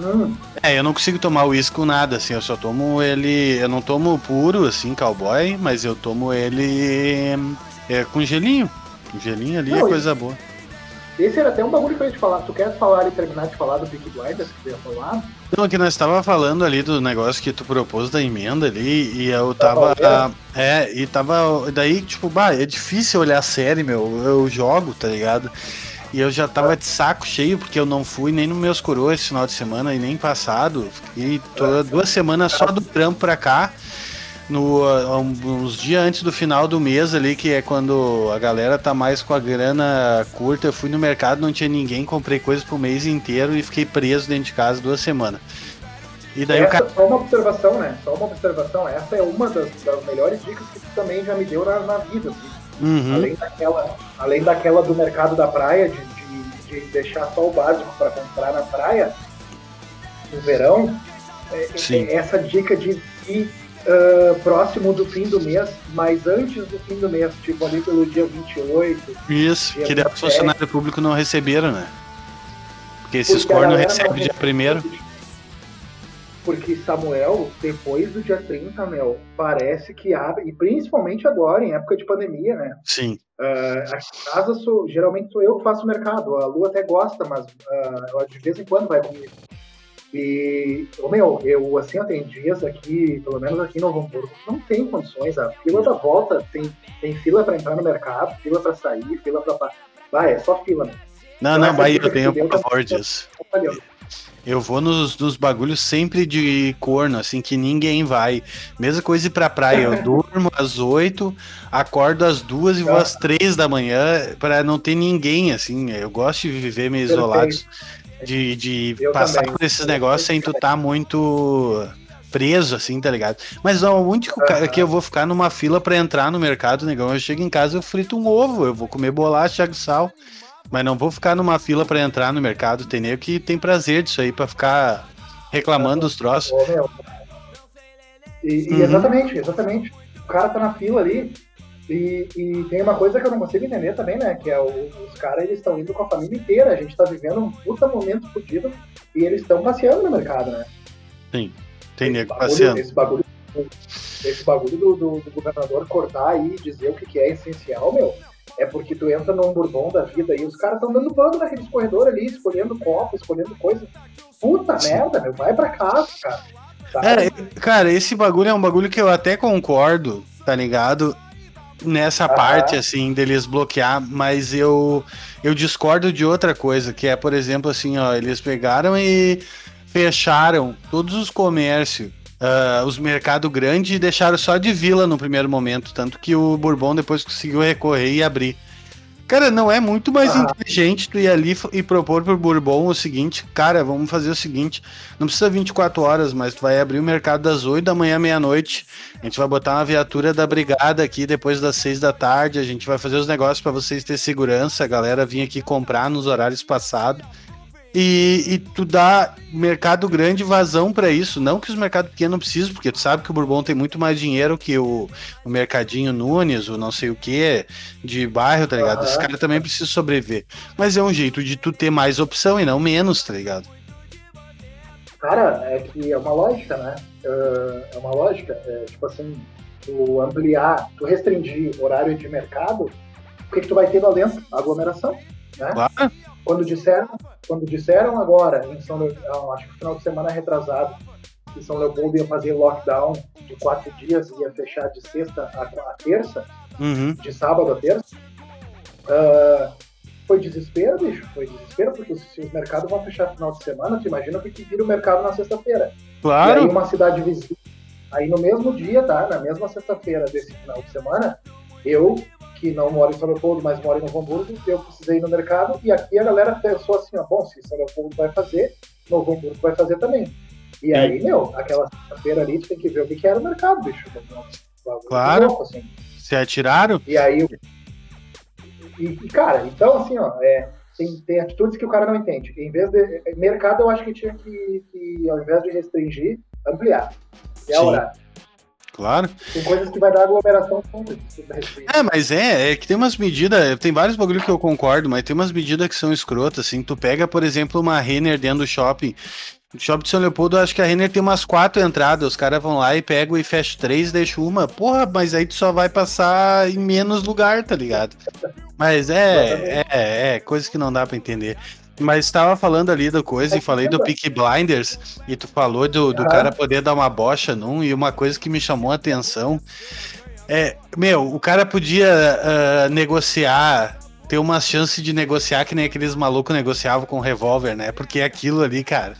Hum, É, eu não consigo tomar uísque com nada, assim, eu só tomo ele. Eu não tomo puro, assim, cowboy, mas eu tomo ele é, com gelinho. Com gelinho ali é Não, e- coisa boa. Esse era até um bagulho que eu ia te falar. Tu quer falar e terminar de falar do Big Blinders que tu ia falar? Não, que nós tava falando ali do negócio que tu propôs da emenda ali, e eu tava. Tava é, e tava. Daí, tipo, bah, é difícil olhar a série, meu. Eu jogo, tá ligado? E eu já tava de saco cheio, porque eu não fui nem no meus coroas esse final de semana e nem passado. Fiquei toda, duas semanas só do trampo pra cá. No, uns dias antes do final do mês ali, que é quando a galera tá mais com a grana curta, eu fui no mercado, não tinha ninguém, comprei coisas pro mês inteiro e fiquei preso dentro de casa duas semanas. E daí o Essa, cara. Só uma observação, né? Só uma observação. Essa é uma das, das melhores dicas que tu também já me deu na, na vida. assim. Uhum. Além, daquela, além daquela do mercado da praia, de, de, de deixar só o básico para comprar na praia, no verão, é- Sim. é essa dica de ir ah, próximo do fim do mês, mas antes do fim do mês, tipo ali pelo dia 28. Isso, Dia que daí os 17. funcionários públicos não receberam, né? Porque esses a cornos recebem dia primeiro. porque Samuel, depois do dia 30, meu, parece que abre, e principalmente agora, em época de pandemia, né? Sim. Uh, aqui em casa, sou, geralmente sou eu que faço o mercado. A Lu até gosta, mas uh, ela de vez em quando vai comigo. E, meu, eu, assim, tenho dias aqui, pelo menos aqui em Novo Hamburgo, não tem condições. A fila da volta tem, tem fila para entrar no mercado, fila para sair, fila para. Vai, é só fila, né? Não, não, Bahia, eu tenho pavor disso. Eu vou nos, nos bagulhos sempre de corno, assim, que ninguém vai. Mesma coisa ir pra praia. Eu [laughs] durmo às oito, acordo às duas e vou às três da manhã para não ter ninguém, assim. Eu gosto de viver meio isolado. De, de passar também. por esses negócios sem tu tá muito preso, assim, tá ligado? Mas ó, o único uhum. que eu vou ficar numa fila para entrar no mercado, negão, eu chego em casa, eu frito um ovo, eu vou comer bolacha, de sal. Mas não vou ficar numa fila para entrar no mercado. Tem nem que tem prazer disso aí para ficar reclamando dos troços. E, e uhum. exatamente, exatamente. O cara tá na fila ali. E, e, tem uma coisa que eu não consigo entender também, né? Que é o, os caras eles estão indo com a família inteira. A gente tá vivendo um puta momento fodido e eles estão passeando no mercado, né? Sim, tem nego passeando. Esse bagulho, esse bagulho do, do, do, governador cortar aí e dizer o que, que é essencial, meu é porque tu entra num bourbon da vida e os caras estão dando bando naqueles corredores ali, escolhendo copo, escolhendo coisa. Puta merda, meu, vai pra casa, cara. É, cara, esse bagulho é um bagulho que eu até concordo, tá ligado? Nessa ah, parte, assim, deles bloquear, mas eu, eu discordo de outra coisa, que é, por exemplo, assim, ó, eles pegaram e fecharam todos os comércios uh, os mercados grandes deixaram só de vila no primeiro momento, tanto que o Bourbon depois conseguiu recorrer e abrir. Cara, não é muito mais ah. inteligente tu ir ali e propor pro Bourbon o seguinte, cara, vamos fazer o seguinte, não precisa 24 horas, mas tu vai abrir o mercado das 8 da manhã meia-noite, a gente vai botar uma viatura da brigada aqui depois das 6 da tarde, a gente vai fazer os negócios para vocês ter segurança, a galera vir aqui comprar nos horários passados e, e, tu dá mercado grande vazão para isso. Não que os mercados pequenos não precisam, porque tu sabe que o Bourbon tem muito mais dinheiro que o, o Mercadinho Nunes, o não sei o que, de bairro, tá ligado? Uhum. Esse cara também precisa sobreviver. Mas é um jeito de tu ter mais opção e não menos, tá ligado? Cara, é que é uma lógica, né? É, é uma lógica. É, tipo assim, tu ampliar, tu restringir horário de mercado, o que, que tu vai ter lá dentro? Aglomeração, né? Claro. Quando disseram, quando disseram agora, em São acho que no final de semana retrasado, que São Leopoldo ia fazer lockdown de quatro dias, ia fechar de sexta a, terça, uhum. de sábado a terça, uh, foi desespero, bicho, foi desespero, porque se os mercados vão fechar no final de semana, tu imagina o que vira o mercado na sexta-feira. Claro. E aí uma cidade vizinha, aí no mesmo dia, tá, na mesma sexta-feira desse final de semana, eu que não mora em São Leopoldo, mas mora em Novo Hamburgo, eu precisei ir no mercado e aqui a galera pensou assim, ó, bom, se São Leopoldo vai fazer, Novo Hamburgo vai fazer também. E aí, meu, aquela feira ali, tu tem que ver o que, era o mercado, bicho. Claro. Louco, assim. Se atiraram? E aí, e, cara, então assim, ó, é, tem, tem atitudes que o cara não entende. Em vez de. Mercado, eu acho que tinha que, que ao invés de restringir, ampliar. É a horário. Claro. Tem coisas que vai dar aglomeração É, mas é, é que tem umas medidas, tem vários bagulhos que eu concordo, mas tem umas medidas que são escrotas, assim. Tu pega, por exemplo, uma Renner dentro do shopping. No shopping de São Leopoldo, acho que a Renner tem umas quatro entradas. Os caras vão lá e pegam e fecham três, deixam uma. Porra, mas aí tu só vai passar em menos lugar, tá ligado? Mas é, é, é, coisa que não dá para entender. Mas estava falando ali da coisa e falei do Peak Blinders e tu falou do, do cara poder dar uma bocha num e uma coisa que me chamou a atenção é, meu, o cara podia uh, negociar, ter uma chance de negociar que nem aqueles malucos negociavam com revólver, né? Porque aquilo ali, cara,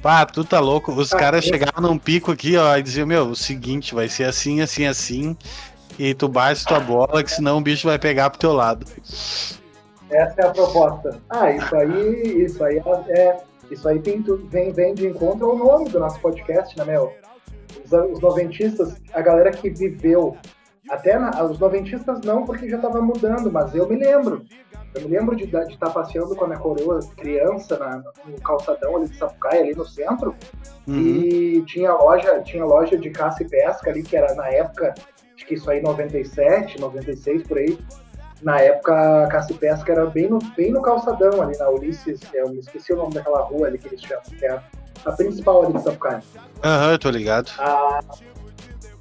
pá, tu tá louco. Os ah, caras chegavam num pico aqui, ó, e diziam, meu, o seguinte, vai ser assim, assim, assim, e tu bate tua bola, que senão o bicho vai pegar pro teu lado. Essa é a proposta. Ah, isso aí, isso aí é, isso aí tem, vem, vem de encontro ao nome do nosso podcast, né, Mel? Os, os noventistas, a galera que viveu, até na, os noventistas não, porque já estava mudando, mas eu me lembro. Eu me lembro de estar tá passeando com a minha coroa criança na, no calçadão ali de Sapucaia, ali no centro, uhum. e tinha loja, tinha loja de caça e pesca ali, que era na época, acho que isso aí 97, 96 por aí, na época a caça e pesca era bem no, bem no calçadão ali na Ulisses, eu me esqueci o nome daquela rua ali que eles chamam, que é a principal ali de Sapucaia. Aham, tô ligado. Ah,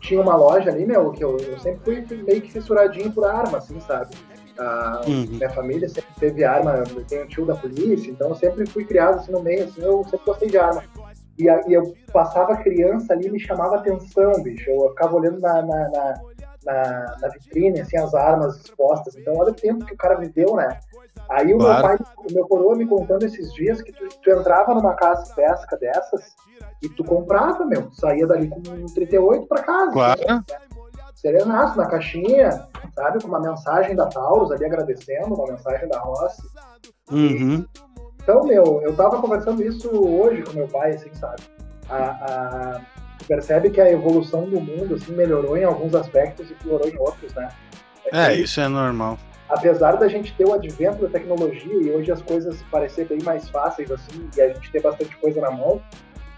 tinha uma loja ali, meu, que eu, eu sempre fui meio que fissuradinho por arma, assim, sabe? Ah, Uhum. Minha família sempre teve arma, eu tenho um tio da polícia, então eu sempre fui criado assim no meio, assim, eu sempre gostei de arma. E, a- e eu passava criança ali, me chamava atenção, bicho. Eu ficava olhando na, na, na, na- na vitrine, assim, as armas expostas. Então, olha o tempo que o cara viveu, né? Aí o meu Claro. pai, o meu coroa me contando esses dias que tu, tu entrava numa casa de pesca dessas e tu comprava, meu, tu saía dali com um 38 pra casa. Claro. Serenaço na caixinha, sabe? Com uma mensagem da Taurus ali agradecendo, uma mensagem da Rossi. Uhum. Então, meu, eu tava conversando isso hoje com meu pai, assim, sabe? A, a- percebe que a evolução do mundo, assim, melhorou em alguns aspectos e piorou em outros, né? É, que, isso é normal. Apesar da gente ter o advento da tecnologia e hoje as coisas parecer bem mais fáceis, assim, e a gente ter bastante coisa na mão,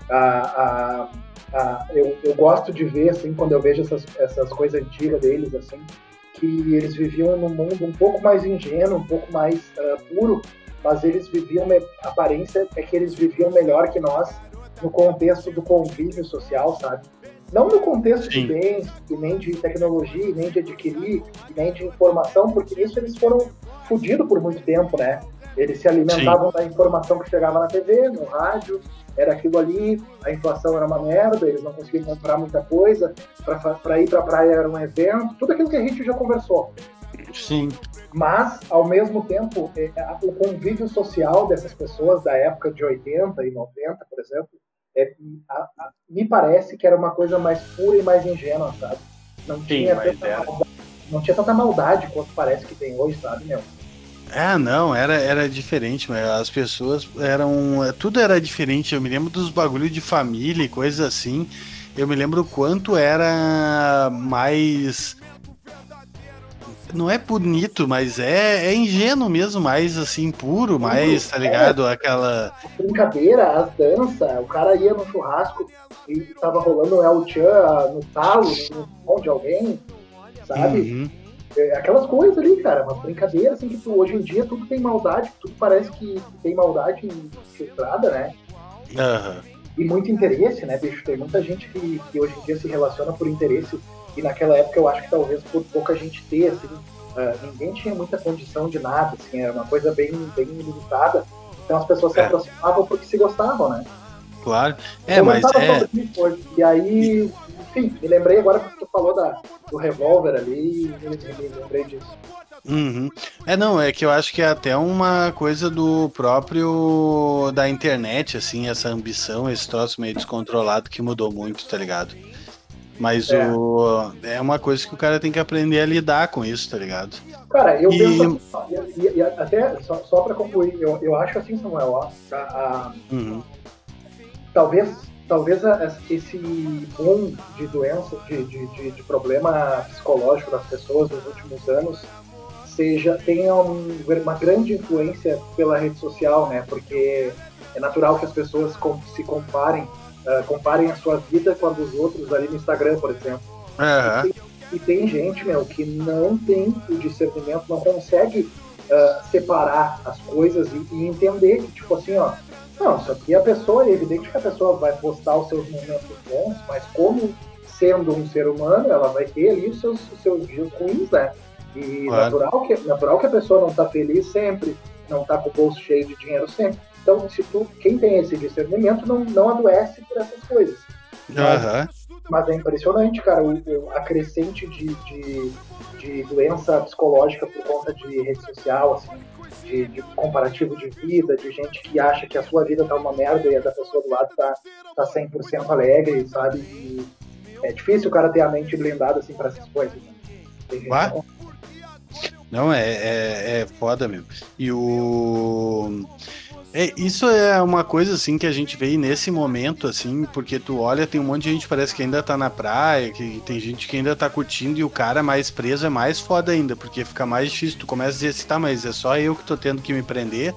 a, a, a- eu, eu gosto de ver, assim, quando eu vejo essas, essas coisas antigas deles, assim, que eles viviam num mundo um pouco mais ingênuo, um pouco mais ah, puro, mas eles viviam, a aparência é que eles viviam melhor que nós no contexto do convívio social, sabe? Não no contexto Sim. de bens, e nem de tecnologia, e nem de adquirir, e nem de informação, porque nisso eles foram fodidos por muito tempo, né? Eles se alimentavam da informação que chegava na TV, no rádio, era aquilo ali, a inflação era uma merda, eles não conseguiam comprar muita coisa, para ir pra praia era um evento, tudo aquilo que a gente já conversou. Sim. Mas, ao mesmo tempo, é, a- o convívio social dessas pessoas da época de 80 e 90, por exemplo, é, a- a- me parece que era uma coisa mais pura e mais ingênua, sabe? Não tinha, mas tanta era. maldade, não tinha tanta maldade quanto parece que tem hoje, sabe, meu? Ah, não, era, era diferente, mas as pessoas eram. Tudo era diferente. Eu me lembro dos bagulho de família e coisas assim. Eu me lembro o quanto era mais. Não é bonito, mas é, é ingênuo mesmo, mais assim, puro, mais, tá ligado? Aquela. Brincadeira, as danças, o cara ia no churrasco e tava rolando o El Chan no talo, no pão de alguém, sabe? Uhum. É, aquelas coisas ali, cara, uma brincadeira, assim, que tu, hoje em dia tudo tem maldade, tudo parece que tem maldade infiltrada, né? Aham. E muito interesse, né, bicho? Tem muita gente que, que hoje em dia se relaciona por interesse, e naquela época eu acho que talvez por pouca gente ter, assim, ah, ninguém tinha muita condição de nada, assim, era uma coisa bem, bem limitada, então as pessoas se É. aproximavam porque se gostavam, né? Claro. É, Eu mas é. hoje, E aí, enfim, me lembrei agora que tu falou da, do revólver ali, e me, me lembrei disso. Uhum. É, não, é que eu acho que é até uma coisa do próprio da internet, assim, essa ambição, esse troço meio descontrolado que mudou muito, tá ligado? Mas É. o é uma coisa que o cara tem que aprender a lidar com isso, tá ligado? Cara, eu E- penso, e, e- e até só, só para concluir, eu, eu acho assim, Samuel, ó, a- a- Uhum. talvez, talvez a- esse boom de doença, de, de, de, de problema psicológico das pessoas nos últimos anos seja tenha um- uma grande influência pela rede social, né? Porque é natural que as pessoas se comparem, ah, comparem a sua vida com a dos outros ali no Instagram, por exemplo. Aham. E tem gente, meu, que não tem o discernimento, não consegue ah, separar as coisas e, e entender que, tipo assim, ó, não, isso aqui a pessoa, é evidente que a pessoa vai postar os seus momentos bons, mas como sendo um ser humano, ela vai ter ali os seus, os seus dias ruins, né? E natural, que, natural que a pessoa não tá feliz sempre, não tá com o bolso cheio de dinheiro sempre. Então, se tu, quem tem esse discernimento não, não adoece por essas coisas. Aham. Mas é impressionante, cara, o, o- a crescente de, de, de doença psicológica por conta de rede social, assim, de, de comparativo de vida, de gente que acha que a sua vida tá uma merda e a da pessoa do lado tá, tá 100% alegre, sabe? E é difícil o cara ter a mente blindada, assim, pra essas coisas. né? Não, é, é, é foda mesmo. E o. É, isso é uma coisa assim que a gente vê nesse momento, assim, porque tu olha, tem um monte de gente parece que ainda tá na praia, que tem gente que ainda tá curtindo, e o cara mais preso é mais foda ainda, porque fica mais difícil. Tu começa a dizer assim, tá, mas é só eu que tô tendo que me prender,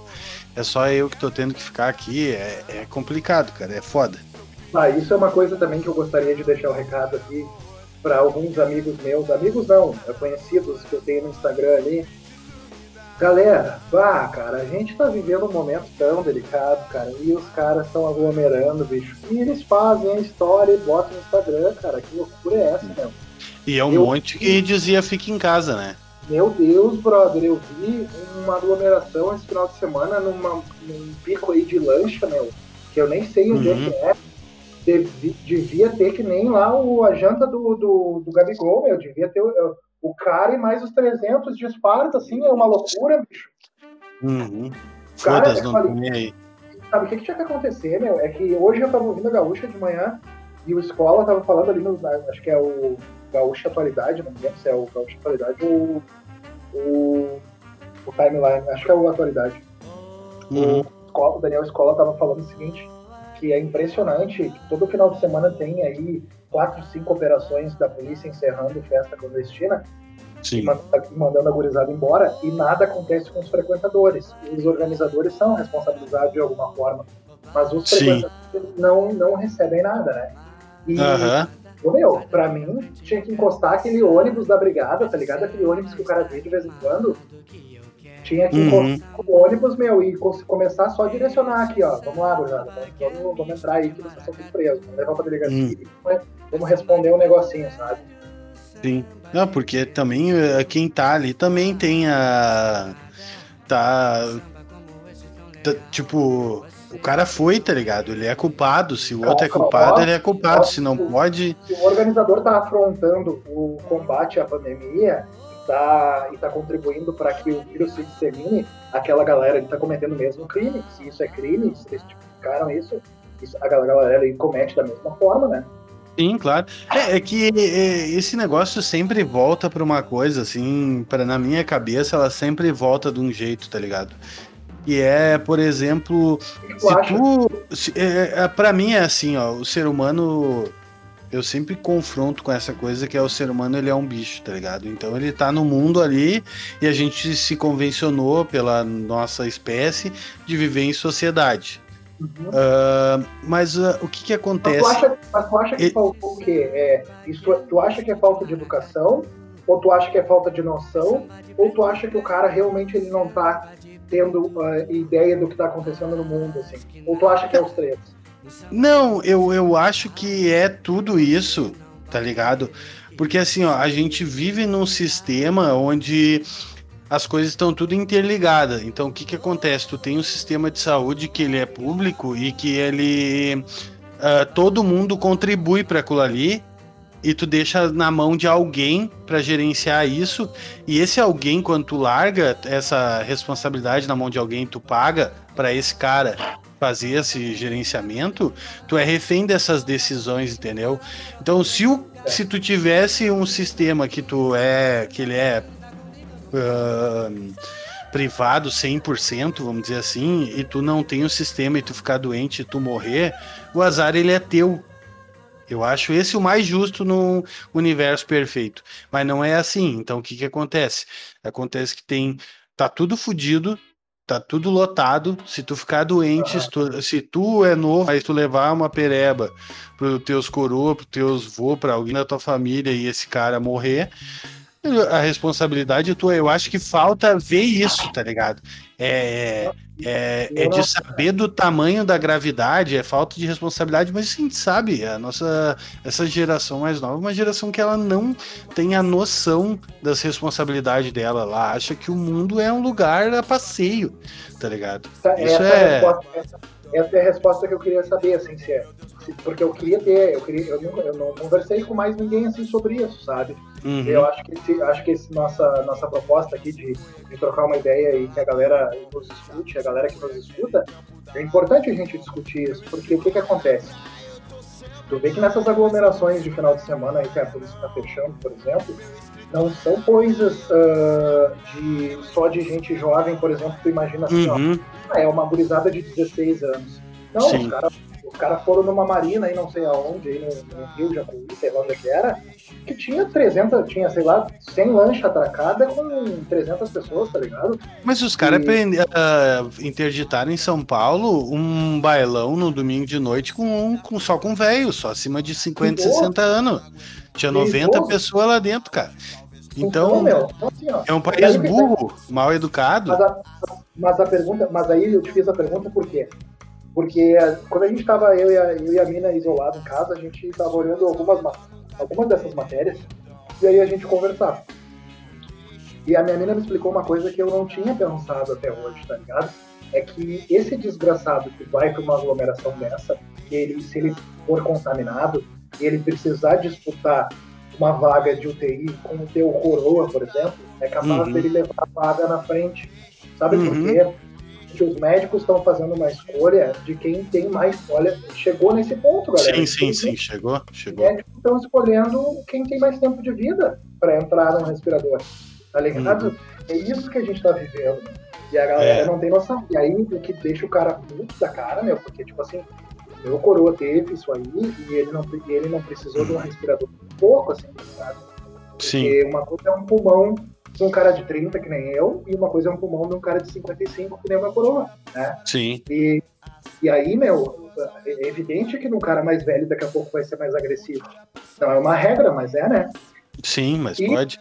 é só eu que tô tendo que ficar aqui. É, é complicado, cara, é foda. Ah, isso é uma coisa também que eu gostaria de deixar o recado aqui para alguns amigos meus, amigos não, é conhecidos que eu tenho no Instagram ali, Galera, vá, cara, a gente tá vivendo um momento tão delicado, cara, e os caras estão aglomerando, bicho. E eles fazem a história e botam no Instagram, cara. Que loucura é essa, meu? E é um eu... monte que dizia fique em casa, né? Meu Deus, brother, eu vi uma aglomeração esse final de semana numa, num pico aí de lancha, meu, que eu nem sei onde é uhum. é que é. devia ter que nem lá o, a janta do, do, do Gabigol, meu, devia ter o cara e mais os 300 de Esparta, assim, é uma loucura, bicho. Uhum. Foda-se, não falei, aí. Sabe o que, que, tinha que acontecer, meu? É que hoje eu tava ouvindo a Gaúcha de manhã e o Escola tava falando ali, no, acho que é o Gaúcha Atualidade, não lembro se é o Gaúcha Atualidade ou o, o Timeline, acho que é o Atualidade. Uhum. O, o Daniel Escola tava falando o seguinte, que é impressionante que todo final de semana tem aí quatro, cinco operações da polícia encerrando festa clandestina Sim. e mandando a gurizada embora e nada acontece com os frequentadores. Os organizadores são responsáveis de alguma forma, mas os frequentadores não, não recebem nada, né? E, uhum. meu, pra mim, tinha que encostar aquele ônibus da brigada, tá ligado? Aquele ônibus que o cara vê de vez em quando, tinha que uhum. o ônibus, meu, e começar só a direcionar aqui, ó. Vamos lá, gurizada. Vamos, vamos entrar aí que vocês estão presos. Vamos levar pra delegacia. Uhum. Vamos responder um negocinho, sabe? Sim. Não, porque também eh, quem tá ali também tem a. Tá. tá tipo. O cara foi, tá ligado? Ele é culpado. Se o outro é culpado, ele é culpado. Se não pode. Se o organizador tá afrontando o combate à pandemia, tá, e tá contribuindo para que o vírus se dissemine, aquela galera está cometendo o mesmo crime. Se isso é crime, se eles tipificaram isso, isso a galera ali comete da mesma forma, né? Sim, claro. É, é que é, esse negócio sempre volta para uma coisa, assim, para na minha cabeça, ela sempre volta de um jeito, tá ligado? E é, por exemplo, se tu. Se, é, é para mim é assim, ó, o ser humano eu sempre confronto com essa coisa que é o ser humano, ele é um bicho, tá ligado? Então ele tá no mundo ali e a gente se convencionou pela nossa espécie de viver em sociedade. Uhum. Uh, mas uh, o que que acontece? Mas tu acha, mas tu acha que e... faltou o quê? É, isso, tu acha que é falta de educação? Ou tu acha que é falta de noção? Ou tu acha que o cara realmente ele não tá tendo uh, ideia do que tá acontecendo no mundo, assim? Ou tu acha que é os três? Não, eu, eu acho que é tudo isso, tá ligado? Porque assim, ó, a gente vive num sistema onde as coisas estão tudo interligadas. Então, o que que acontece? Tu tem um sistema de saúde que ele é público e que ele uh, todo mundo contribui para aquilo ali e tu deixa na mão de alguém para gerenciar isso. E esse alguém, quando tu larga essa responsabilidade na mão de alguém, tu paga para esse cara fazer esse gerenciamento, tu é refém dessas decisões, entendeu? Então, se, o, se tu tivesse um sistema que tu é, que ele é uh, privado 100%, vamos dizer assim, e tu não tem o sistema e tu ficar doente e tu morrer, o azar ele é teu. Eu acho esse o mais justo no universo perfeito. Mas não é assim. Então o que que acontece? Acontece que tem tá tudo fodido, tá tudo lotado. Se tu ficar doente, se tu, se tu é novo, aí tu levar uma pereba pros teus coroa, pros teus vô, pra alguém da tua família e esse cara morrer, a responsabilidade tua, eu acho que falta ver isso, tá ligado? É, é, é de saber do tamanho da gravidade, é falta de responsabilidade, mas a gente sabe, a nossa essa geração mais nova é uma geração que ela não tem a noção das responsabilidades dela. Ela acha que o mundo é um lugar a passeio, tá ligado? Isso é. Essa, essa é a resposta que eu queria saber, assim, se é. Porque eu queria ter, eu, queria, eu, não, eu não conversei com mais ninguém assim sobre isso, sabe? Uhum. Eu acho que, esse, acho que esse nossa, nossa proposta aqui de, de trocar uma ideia e que a galera nos escute, a galera que nos escuta, é importante a gente discutir isso, porque o que, que acontece? Tu vê que nessas aglomerações de final de semana aí que a polícia está fechando, por exemplo, não são coisas uh, de, só de gente jovem, por exemplo, tu imagina assim, uhum. ó, é uma gurizada de 16 anos. Não, Sim. os caras os caras foram numa marina aí, não sei aonde, aí no, no Rio Jacuí, sei lá onde é que era, que tinha 300, tinha, sei lá, 100 lancha atracada com 300 pessoas, tá ligado? Mas os caras e... uh, interditaram em São Paulo um bailão no domingo de noite com, com só com velho, só acima de 50, 60 anos. Tinha 90 pessoas lá dentro, cara. Então, meu, então, assim, ó, é um país burro, mal educado. Mas a, mas a pergunta, mas aí eu te fiz a pergunta por quê? Porque quando a gente estava, eu, e a, eu e a mina isolados em casa, a gente estava olhando algumas, algumas dessas matérias e aí a gente conversava. E a minha mina me explicou uma coisa que eu não tinha pensado até hoje, tá ligado? É que esse desgraçado que vai para uma aglomeração dessa, ele, se ele for contaminado e ele precisar disputar uma vaga de UTI com o teu coroa, por exemplo, é capaz uhum. dele levar a vaga na frente. Sabe uhum. por quê? Que os médicos estão fazendo uma escolha de quem tem mais. Olha, chegou nesse ponto, galera. Sim, sim, sim, chegou, chegou. Os médicos estão escolhendo quem tem mais tempo de vida para entrar no respirador. Tá ligado? Uhum. É isso que a gente tá vivendo. E a galera é. não tem noção. E aí o que deixa o cara puto da cara, meu, porque, tipo assim, meu coroa teve isso aí e ele não, ele não precisou de um respirador pouco, assim, sabe? Sim. Porque uma coisa é um pulmão um cara de 30, que nem eu, e uma coisa é um pulmão de um cara de 55, que nem uma coroa, né? Sim. E, e aí, meu, é evidente que num cara mais velho daqui a pouco vai ser mais agressivo. Não é uma regra, mas é, né? Sim, mas e, pode.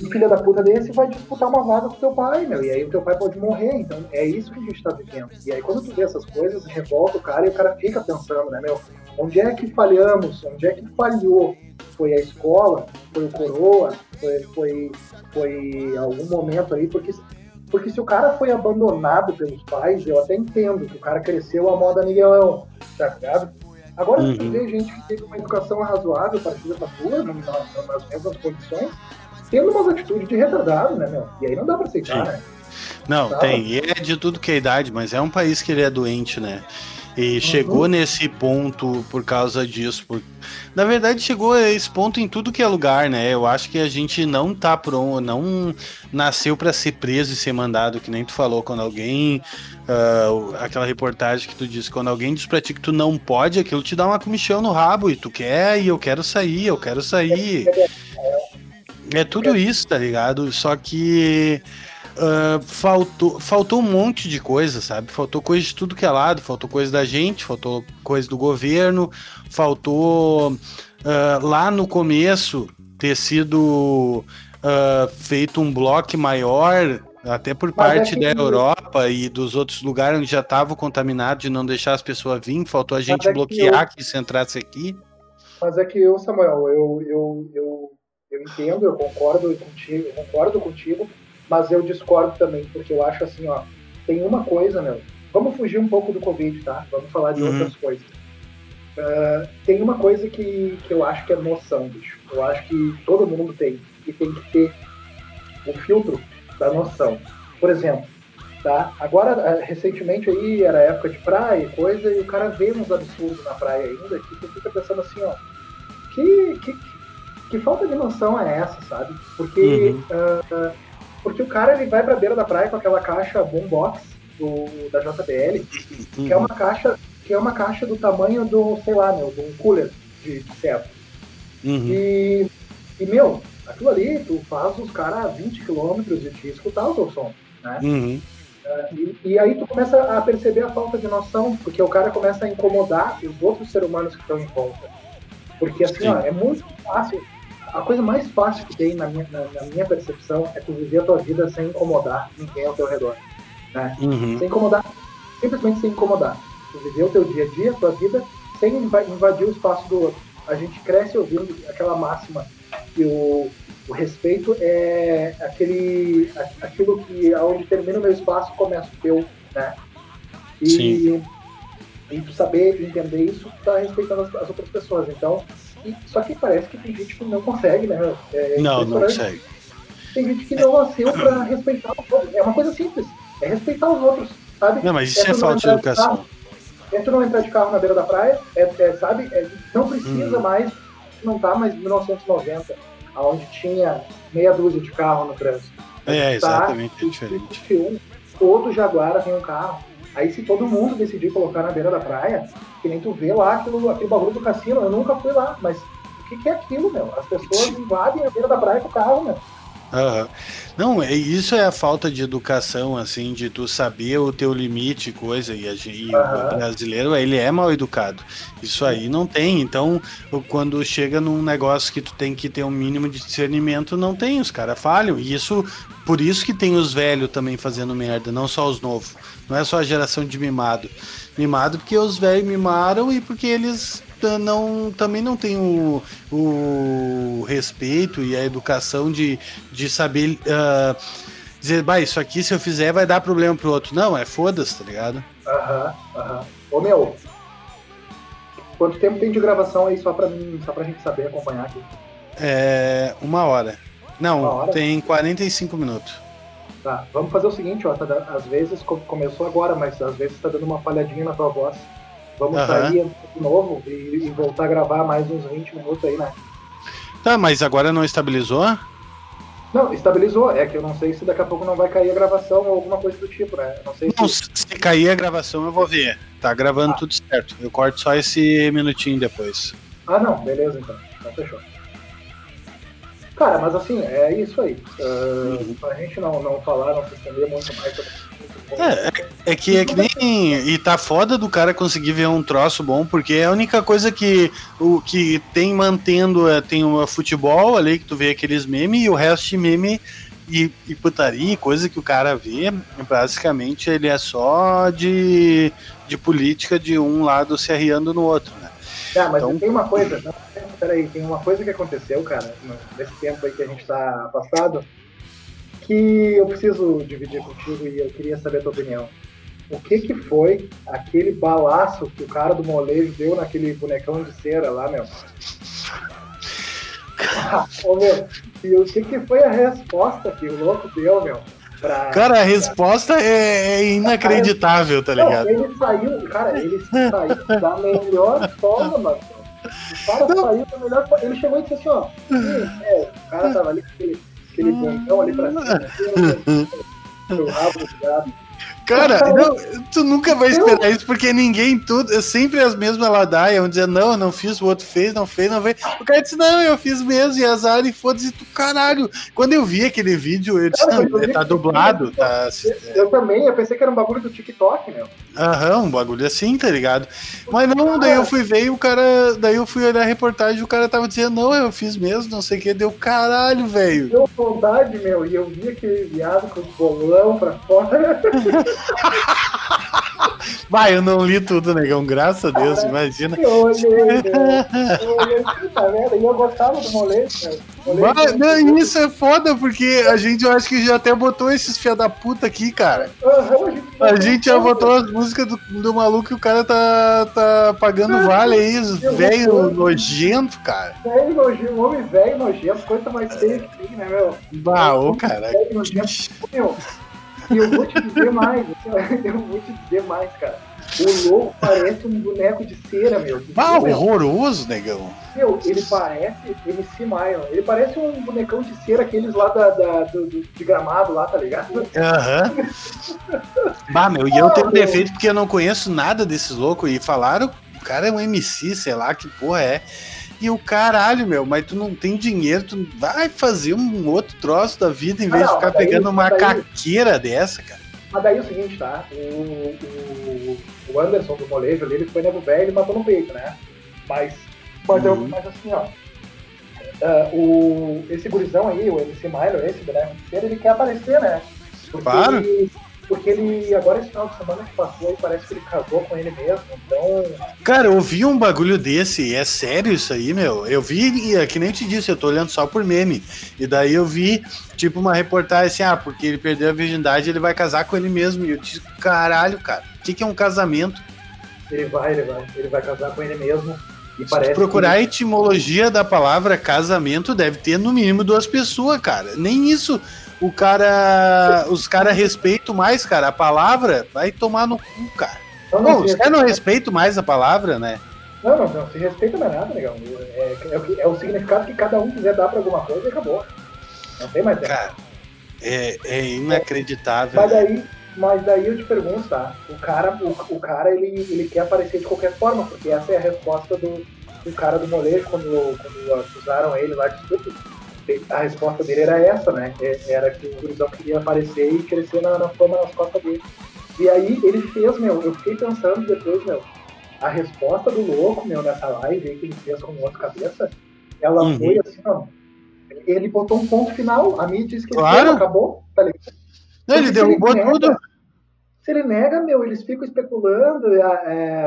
E filha da puta desse vai disputar uma vaga com teu pai, meu. E aí o teu pai pode morrer. Então é isso que a gente tá vivendo. E aí quando tu vê essas coisas, revolta o cara e o cara fica pensando, né, meu? Onde é que falhamos? Onde é que falhou? Foi a escola? Foi o coroa? Foi, foi, foi algum momento aí? Porque, porque se o cara foi abandonado pelos pais, eu até entendo que o cara cresceu a moda Miguelão, tá ligado? Agora, uhum. se vê gente que teve uma educação razoável parecida com a tua, nas mesmas condições, tendo umas atitudes de retardado, né, meu? E aí não dá pra aceitar, Sim. né? Não, tem. E é de tudo que é idade, mas é um país que ele é doente, né? E uhum. chegou nesse ponto por causa disso. Por... Na verdade, chegou a esse ponto em tudo que é lugar, né? Eu acho que a gente não tá pronto, não nasceu para ser preso e ser mandado, que nem tu falou, quando alguém. Uh, aquela reportagem que tu disse, quando alguém diz pra ti que tu não pode, aquilo te dá uma comichão no rabo e tu quer e eu quero sair, eu quero sair. É tudo isso, tá ligado? Só que uh, faltou, faltou um monte de coisa, sabe? Faltou coisa de tudo que é lado, faltou coisa da gente, faltou coisa do governo, faltou uh, lá no começo ter sido uh, feito um bloco maior, até por Mas é parte é da Europa e dos outros lugares onde já estavam contaminados, de não deixar as pessoas vir, faltou a gente é bloquear que, eu... que se entrasse aqui. Mas é que eu, Samuel, eu, eu, eu, eu entendo, eu concordo contigo, eu concordo contigo, mas eu discordo também, porque eu acho assim, ó, tem uma coisa, meu, vamos fugir um pouco do Covid, tá? Vamos falar de uhum. outras coisas. Uh, tem uma coisa que, que eu acho que é noção, bicho. Eu acho que todo mundo tem, e tem que ter o filtro da noção. Por exemplo, tá? Agora, ah, recentemente aí, era época de praia e coisa, e o cara vê uns absurdos na praia ainda, que tu fica pensando assim, ó, que, que, que falta de noção é essa, sabe? Porque uhum. uh, porque o cara ele vai pra beira da praia com aquela caixa boombox do, da JBL, que é uma caixa que é uma caixa do tamanho do, sei lá, meu, de um cooler de, de certo. Uhum. E, e, meu, aquilo ali, tu faz os caras a 20 km de te escutar o teu som, né? Uhum. Uh, e, e, aí tu começa a perceber a falta de noção, porque o cara começa a incomodar os outros seres humanos que estão em volta. Porque assim, ó, é muito fácil a coisa mais fácil que tem na minha, na, na, minha percepção é tu viver a tua vida sem incomodar ninguém ao teu redor. Né? Uhum. Sem incomodar, simplesmente sem incomodar. Tu viver o teu dia a dia, a tua vida, sem invadir o espaço do outro. A gente cresce ouvindo aquela máxima que o, o respeito é aquele, aquilo que aonde termina o meu espaço começa o teu, né? E, Sim. e tu saber entender isso, tu tá respeitando as, as outras pessoas. Então, só que parece que tem gente que não consegue, né? É, não, não consegue. Tem gente que não nasceu para respeitar os outros. É uma coisa simples. É respeitar os outros, sabe? Não, mas isso é, é falta de educação. De é tu não entrar de carro na beira da praia, é, é sabe? É, não precisa hum. mais, não tá mais em 1990, onde tinha meia dúzia de carro no trânsito. É, tá, exatamente, é diferente. todo Jaguar tem um carro. Aí se todo mundo decidir colocar na beira da praia, que nem tu vê lá aquilo, aquele bagulho do cassino, eu nunca fui lá, mas o que, que é aquilo, meu? As pessoas invadem a beira da praia com o carro, meu. Uhum. Não, é, isso é a falta de educação, assim, de tu saber o teu limite, coisa, e, a, e uhum. o brasileiro, ele é mal educado. Isso aí não tem, então, quando chega num negócio que tu tem que ter um mínimo de discernimento, não tem, os caras falham, e isso, por isso que tem os velhos também fazendo merda, não só os novos, não é só a geração de mimado. Mimado porque os velhos mimaram e porque eles não, também não tem o, o respeito e a educação de, de saber uh, dizer, bah, isso aqui se eu fizer vai dar problema pro outro. Não, é foda-se, tá ligado? Aham, aham. Ô meu, quanto tempo tem de gravação aí só pra, mim, só pra gente saber acompanhar aqui? É. Uma hora. Não, uma hora? tem 45 minutos. Tá, vamos fazer o seguinte, ó, tá, às vezes começou agora, mas às vezes tá dando uma falhadinha na tua voz. Vamos uhum. sair de novo e, e, voltar a gravar mais uns 20 minutos aí, né? Tá, mas agora não estabilizou? Não, estabilizou. É que eu não sei se daqui a pouco não vai cair a gravação ou alguma coisa do tipo, né? não sei não, se... se cair a gravação eu vou ver. Tá gravando ah. tudo certo. Eu corto só esse minutinho depois. Ah, não. Beleza, então. Então fechou. Cara, mas assim, é isso aí. Uh, uhum. Pra gente não, não falar, não se estender muito mais sobre é, é que é que nem. E tá foda do cara conseguir ver um troço bom, porque é a única coisa que o que tem mantendo é, tem o futebol ali, que tu vê aqueles memes, e o resto de meme e, e putaria, coisa que o cara vê, basicamente ele é só de, de política de um lado se arriando no outro, né? É, mas então... tem uma coisa, não, peraí, tem uma coisa que aconteceu, cara, nesse tempo aí que a gente tá afastado que eu preciso dividir contigo e eu queria saber a tua opinião. O que que foi aquele balaço que o cara do molejo deu naquele bonecão de cera lá, meu? [laughs] Ô, meu, e o que que foi a resposta que o louco deu, meu? Pra, cara, a resposta é, é inacreditável, tá ligado? Não, ele saiu, cara, ele saiu da melhor forma, mano. O cara não. saiu da melhor forma. Ele chegou e disse assim, ó. É, o cara tava ali com aquele aquele bundão ali pra cima. [laughs] Seu rabo de gato. Cara, não, tu nunca vai esperar isso, porque ninguém, tudo, é sempre as mesmas ladaias, vão dizer, não, eu não fiz, o outro fez, não fez, não fez. O cara disse, não, eu fiz mesmo, e azar, e foda-se, tu, caralho. Quando eu vi aquele vídeo, eu disse, não, eu tá dublado, tá... Eu também, eu pensei que era um bagulho do TikTok, meu. Aham, um bagulho assim, tá ligado? Mas não, daí eu fui ver e o cara, daí eu fui olhar a reportagem e o cara tava dizendo, não, eu fiz mesmo, não sei o que, deu caralho, velho. Deu vontade, meu, e eu vi aquele viado com os bolão pra fora. [laughs] [laughs] Vai, eu não li tudo, negão, graças a Deus, imagina. Eu olhei, eu olhei? E eu gostava do moleque, cara. Mas, não, isso é foda, porque a gente, eu acho que já até botou esses fia da puta aqui, cara. Uhum, a gente já botou as músicas do, do maluco e o cara tá, tá pagando vale aí, velho nojento, cara. Velho nojento, homem velho nojento, coisa mais feia que tem, né, meu? Bah, ô, cara. Velho nojento, meu. E eu vou te dizer mais, [laughs] eu vou te dizer mais, cara. O louco parece um boneco de cera, meu. Ah, horroroso, negão. Meu, ele parece MC Myron. Ele parece um bonecão de cera, aqueles lá da, da do, do, de gramado lá, tá ligado? Aham. Uhum. [laughs] bah, meu, e eu tenho um defeito porque eu não conheço nada desses loucos. E falaram, o cara é um MC, sei lá que porra é. E o caralho, meu, mas tu não tem dinheiro, tu vai fazer um outro troço da vida em vez ah, não, de ficar pegando uma daí, caqueira dessa, cara. Mas daí é o seguinte, tá? O, o, o Anderson do molejo ali, ele foi nego velho e matou no peito, né? Mas, mas, uhum. eu, mas assim, ó. Uh, o, esse gurizão aí, o MC Milo, esse boneco de ele quer aparecer, né? Porque claro. ele, porque ele, agora esse final de semana que passou aí, parece que ele casou com ele mesmo, então. Cara, eu vi um bagulho desse, é sério isso aí, meu? Eu vi, é que nem te disse, eu tô olhando só por meme. E daí eu vi, tipo, uma reportagem assim, ah, porque ele perdeu a virgindade, ele vai casar com ele mesmo. E eu disse, caralho, cara, o que, que é um casamento? Ele vai, ele vai, ele vai casar com ele mesmo. E Se procurar que... a etimologia da palavra casamento, deve ter no mínimo duas pessoas, cara. Nem isso o cara. Os caras respeitam mais, cara. A palavra vai tomar no cu, cara. Não, não, os caras não respeitam mais a palavra, né? Não, não, não se respeita mais nada, legal. É, é, é, é, o significado que cada um quiser dar pra alguma coisa e acabou. Não tem mais Cara, é, é inacreditável. Mas daí, mas daí eu te pergunto, tá? O cara, o, o cara ele, ele quer aparecer de qualquer forma, porque essa é a resposta do, do cara do molejo quando, quando acusaram ele lá de estupro a resposta dele era essa, né? É, era que o gurizão queria aparecer e crescer na, na fama nas costas dele. E aí ele fez, meu, eu fiquei pensando depois, meu, a resposta do louco, meu, nessa live aí que ele fez com o outro cabeça, ela Uhum. foi assim, ó. Ele botou um ponto final, a mídia disse que Claro. ele fez, acabou, tá ligado? Não, ele derrubou nega- tudo. Se ele nega, meu, eles ficam especulando, é,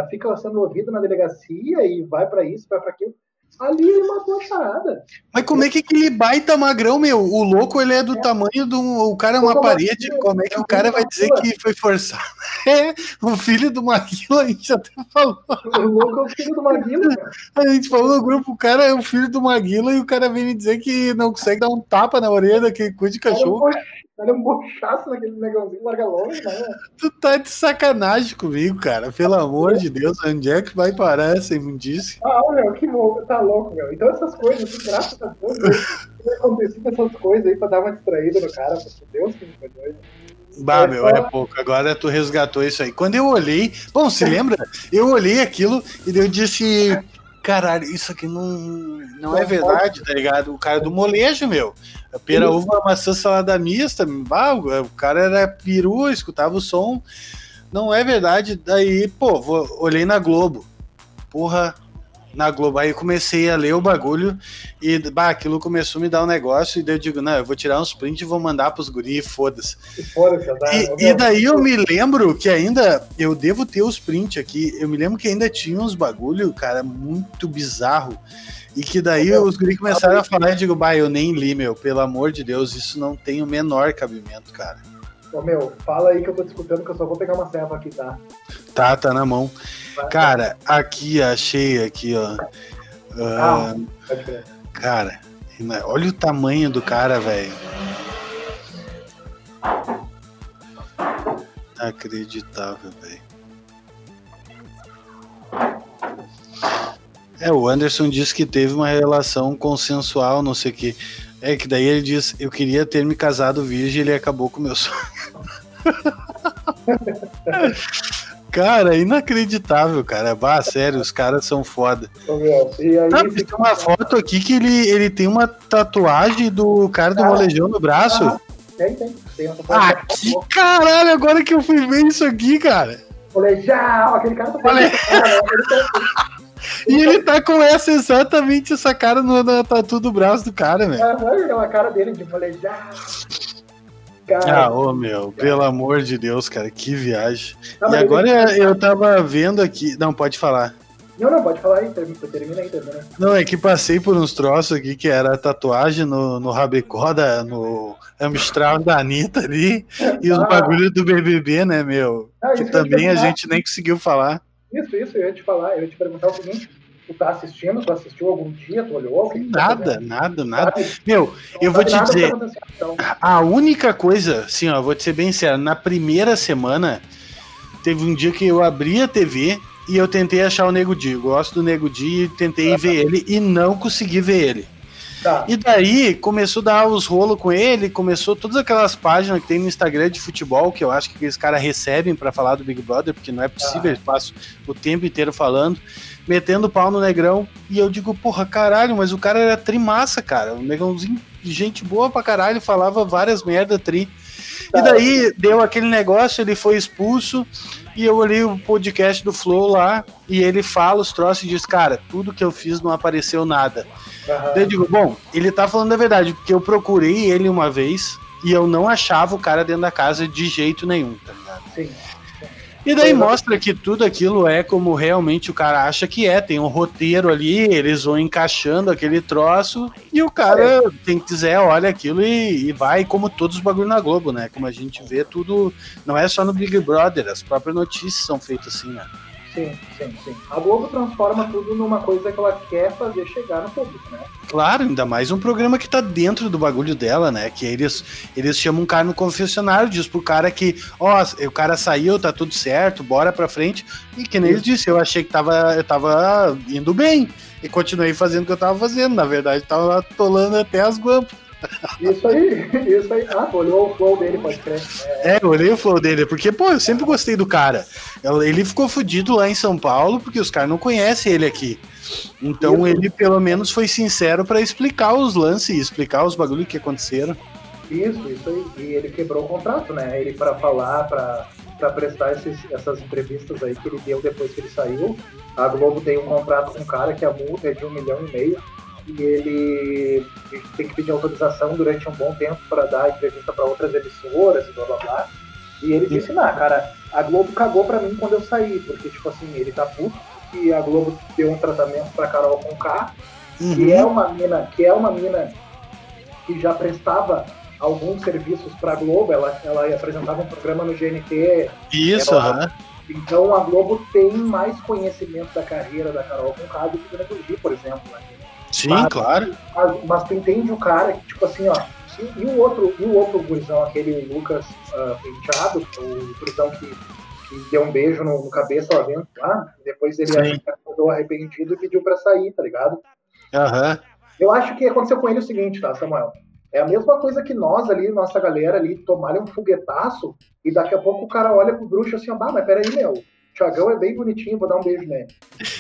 é, fica sendo ouvido na delegacia e vai pra isso, vai pra aquilo. Ali ele matou a charada. Mas como é que aquele baita magrão, meu? O louco, ele é do tamanho do. O cara é uma Como parede. Como é que É o um cara vai dizer que foi forçado? [laughs] É, o filho do Maguila, a gente até falou. O louco é o filho do Maguila, cara. A gente falou no grupo, o cara é o filho do Maguila e o cara vem me dizer que não consegue dar um tapa na orelha daquele cu de um cachorro. Bo- Olha um bochaço naquele negãozinho larga longe, né? [laughs] Tu tá de sacanagem comigo, cara. Pelo amor de Deus, onde é que vai parar essa imundície? Ah, meu, que louco, tá louco, meu. Então essas coisas, assim, graças a Deus, né, tem acontecido essas coisas aí pra dar uma distraída no cara, porque Deus que me perdoe. Bah, É meu, é pouco. Agora tu resgatou isso aí. Quando eu olhei, bom, se [laughs] lembra? Eu olhei aquilo e eu disse, caralho, isso aqui não, não é verdade, tá ligado? O cara do molejo, meu. A pera, uva, maçã, salada mista. Bah, o o cara era peru, escutava o som. Não é verdade. Daí, pô, vou- olhei na Globo. Porra, na Globo. Aí comecei a ler o bagulho e bah, aquilo começou a me dar um negócio. E daí eu digo, não, eu vou tirar uns prints e vou mandar pros guri, foda-se. E azar, E, meu. e daí eu me lembro que ainda, eu devo ter os prints aqui, eu me lembro que ainda tinha uns bagulho, cara, muito bizarro. E que daí os guri começaram a falar e eu digo, bah, eu nem li, meu, pelo amor de Deus, isso não tem o menor cabimento, cara. Ô, meu, fala aí que eu tô te escutando que eu só vou pegar uma serva aqui, tá? Tá, tá na mão. Cara, aqui, achei aqui, ó. Ah, Ah, cara, olha o tamanho do cara, velho. Inacreditável, velho. É, o Anderson disse que teve uma relação consensual, não sei o que. É que daí ele diz, eu queria ter me casado virgem e ele acabou com o meu sonho. [laughs] cara, inacreditável, cara. Bah, sério, os caras são foda. E aí, tem uma foto aqui que ele, ele tem uma tatuagem do cara do Ah. molejão no braço. Ah, tem, tem. Tem uma Ah, que caralho, agora que eu fui ver isso aqui, cara. Colegial, aquele cara tá ele tá- [laughs] E ele tá com essa exatamente essa cara no, na tatu do braço do cara, velho. Aham, aquela cara dele de colegial. Cara, Ah, ô meu, pelo amor de Deus, cara, que viagem. não, E agora ele- eu tava vendo aqui. Não, pode falar. Não, não, pode falar aí, termina, aí, termina. Não, é que passei por uns troços aqui que era tatuagem no, no rabicó, da, no Amstrad da Anitta ali, [laughs] e os Ah. bagulhos do BBB, né, meu? Ah, Que eu também a gente nem conseguiu falar. Isso, isso, eu ia te falar, eu ia te perguntar o seguinte, tu tá assistindo, tu assistiu algum dia, tu olhou? Que que tu tá Nada, nada, nada. Sabe? Meu, Não eu vou te nada que dizer, então. a única coisa, assim, ó, vou te ser bem sério, na primeira semana, teve um dia que eu abri a TV e eu tentei achar o Nego Di. Eu Gosto do Nego Di e tentei ver ele e não consegui ver ele. Tá, E daí começou a dar os rolos com ele, começou todas aquelas páginas que tem no Instagram de futebol, que eu acho que aqueles caras recebem pra falar do Big Brother, porque não é possível, eles passam o tempo inteiro falando, metendo pau no negrão. E eu digo, porra, caralho, mas o cara era trimassa, cara. Um negãozinho, gente boa pra caralho, falava várias merda tri. Tá. E daí deu aquele negócio, ele foi expulso. E eu olhei o podcast do Flow lá, e ele fala os troços e diz, cara, tudo que eu fiz não apareceu nada. Daí eu digo, bom, ele tá falando a verdade, porque eu procurei ele uma vez e eu não achava o cara dentro da casa de jeito nenhum, tá ligado? Sim. E daí é. mostra que tudo aquilo é como realmente o cara acha que é. Tem um roteiro ali, eles vão encaixando aquele troço e o cara, quem quiser, olha aquilo e, e vai, como todos os bagulho na Globo, né? Como a gente vê tudo, não é só no Big Brother, as próprias notícias são feitas assim, né? Sim, sim, sim. A Globo transforma tudo numa coisa que ela quer fazer chegar no público, né? Claro, ainda mais um programa que tá dentro do bagulho dela, né? Que eles, eles chamam um cara no confessionário, diz pro cara que, ó, o cara saiu, tá tudo certo, bora pra frente. E que nem ele disse, eu achei que tava, eu tava indo bem. E continuei fazendo o que eu tava fazendo. Na verdade, tava atolando até as guampas. Isso aí, isso aí. Ah, olhou o flow dele, pode crer. É, É, eu olhei o flow dele, porque, pô, eu sempre gostei do cara. Ele ficou fudido lá em São Paulo, porque os caras não conhecem ele aqui. Então ele pelo menos foi sincero para explicar os lances, explicar os bagulhos que aconteceram. Isso, isso aí. E ele quebrou o contrato, né? Ele para falar, para para prestar esses, essas entrevistas aí que ele deu depois que ele saiu. A Globo tem um contrato com um cara que a multa é de um milhão e meio e ele tem que pedir autorização durante um bom tempo para dar entrevista para outras emissoras e blá blá blá. E ele disse, não, cara, a Globo cagou para mim quando eu saí, porque, tipo assim, ele tá puto que a Globo deu um tratamento pra Carol com K, uhum. que é uma mina, que é uma mina que já prestava alguns serviços para a Globo, ela, ela apresentava um programa no GNT. Isso, ela, Então a Globo tem mais conhecimento da carreira da Carol com K do que do Neto por exemplo. Né? Sim, mas, claro. Mas, mas, tu entende o cara que, tipo assim, ó. E, e o outro, e o outro gurizão, aquele Lucas uh, Penteado, o gurizão que, que deu um beijo no, no cabeça lá dentro, lá, depois ele acordou arrependido e pediu pra sair, tá ligado? Aham. Uhum. Eu acho que aconteceu com ele o seguinte, tá, Samuel? É a mesma coisa que nós ali, nossa galera ali, tomarem um foguetaço e daqui a pouco o cara olha pro bruxo assim, ah, mas peraí, meu, Thiagão é bem bonitinho, vou dar um beijo nele.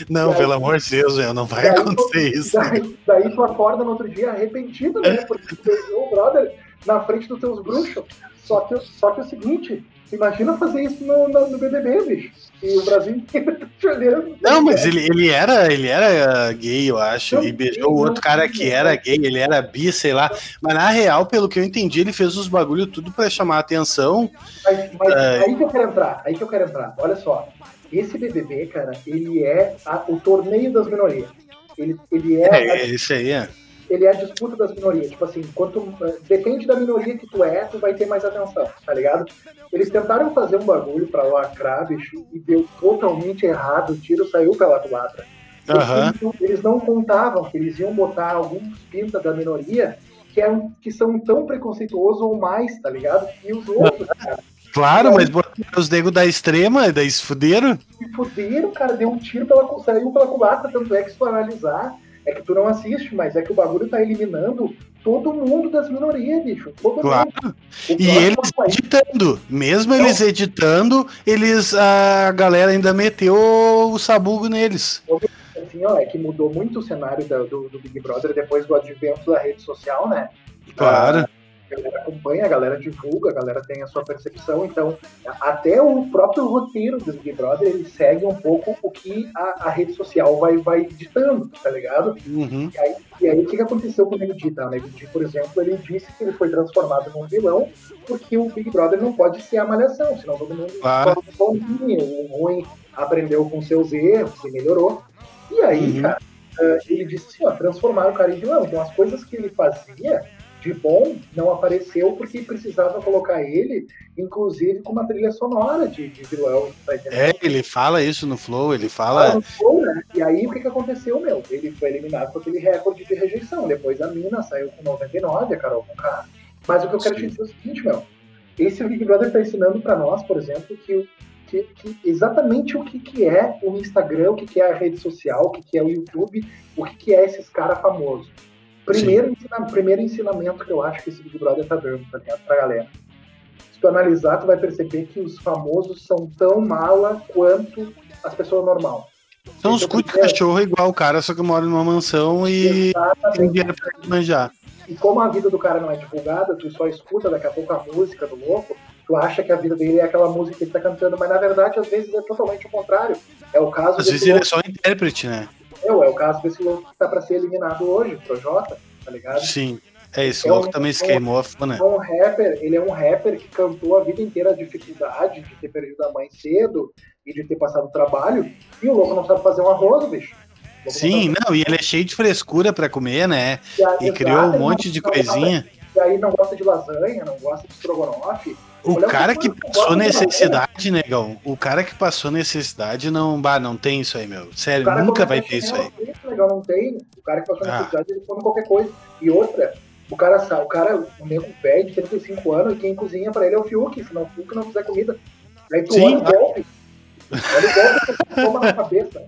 Não, pelo amor de Deus, meu, não vai daí, acontecer isso. Daí, daí, tu acorda no outro dia arrependido, né? Porque tu beijou o brother na frente dos teus bruxos. Só que, só que é o seguinte, imagina fazer isso no, no, no BBB, bicho. E o Brasil inteiro tá te olhando. Não, mas ele, ele, era, ele era gay, eu acho, não, e beijou o outro cara que era gay, ele era bi, sei lá. Mas na real, pelo que eu entendi, ele fez os bagulho tudo pra chamar a atenção. Mas, mas é... aí que eu quero entrar, aí que eu quero entrar. Olha só, esse BBB, cara, ele é a, o torneio das minorias. Ele, ele é. É, a, isso aí é. Ele é a disputa das minorias. Tipo assim, quanto, eh, depende da minoria que tu é, tu vai ter mais atenção, tá ligado? Eles tentaram fazer um bagulho pra lacrar, bicho, e deu totalmente errado. O tiro saiu pela culatra. Uhum. Eles não contavam que eles iam botar alguns pintas da minoria que, é, que são tão preconceituosos ou mais, tá ligado? E os outros, cara. Claro, mas os negros da extrema, daí se fuderam. Se fuderam, cara, deu um tiro pela, saiu pela culatra, tanto é que se tu analisar, é que tu não assiste, mas é que o bagulho tá eliminando todo mundo das minorias, bicho. Todo claro. Mundo. E eles país... editando, mesmo então, eles editando, eles a galera ainda meteu o sabugo neles. Assim, ó, é que mudou muito o cenário do, do Big Brother depois do advento da rede social, né? Claro. Ah, a galera acompanha, a galera divulga, a galera tem a sua percepção, então até o próprio roteiro do Big Brother ele segue um pouco o que a, a rede social vai, vai ditando, tá ligado? Uhum. E, aí, e aí o que aconteceu com o Nego Di, tá? O Nego Di, por exemplo, ele disse que ele foi transformado num vilão porque o Big Brother não pode ser a malhação, senão todo mundo ah. bonzinho, o ruim aprendeu com seus erros e melhorou. E aí, uhum. cara, eh, ele disse assim, ó, transformar o cara em vilão. Então as coisas que ele fazia de bom não apareceu porque precisava colocar ele, inclusive, com uma trilha sonora de, de vilão. Tá é, ele fala isso no Flow, ele fala. no flow, né? E aí o que, que aconteceu, meu? Ele foi eliminado com aquele recorde de rejeição. Depois a Mina saiu com 99, a Carol com K. Mas o que eu quero Sim. te dizer é o seguinte, meu. Esse Big Brother está ensinando para nós, por exemplo, que, que, que, exatamente o que, que é o Instagram, o que, que é a rede social, o que, que é o YouTube, o que, que é esses caras famosos. Primeiro, ensina, primeiro ensinamento que eu acho que esse Big Brother tá dando, tá ligado? Pra galera. Se tu analisar, tu vai perceber que os famosos são tão mala quanto as pessoas normais. São os cu de cachorro igual o cara, só que mora numa mansão e tem dinheiro pra manjar. E como a vida do cara não é divulgada, tu só escuta daqui a pouco a música do louco, tu acha que a vida dele é aquela música que ele tá cantando, mas na verdade às vezes é totalmente o contrário. É o caso Às vezes ele é só intérprete, né? Meu, é o caso desse louco que tá pra ser eliminado hoje, o Projota, tá ligado? Sim. É, esse é louco um, também se queimou, né? É um rapper, ele é um rapper que cantou a vida inteira a dificuldade de ter perdido a mãe cedo e de ter passado trabalho, e o louco não sabe fazer um arroz, bicho. Sim, não, e ele é cheio de frescura para comer, né? E, a, e criou um monte de coisinha. E aí não gosta de lasanha, não gosta de estrogonofe. O cara que passou necessidade, negão, o cara que passou necessidade não, bah, não tem isso aí, meu. Sério, nunca vai ter isso aí. Legal, não tem. O cara que passou ah. necessidade, ele come qualquer coisa. E outra, o cara, o cara, o nego velho de 35 anos, e quem cozinha pra ele é o Fiuk, senão o Fiuk não fizer comida. Aí tu Sim, olha o golpe. Olha o golpe que a gente toma na cabeça.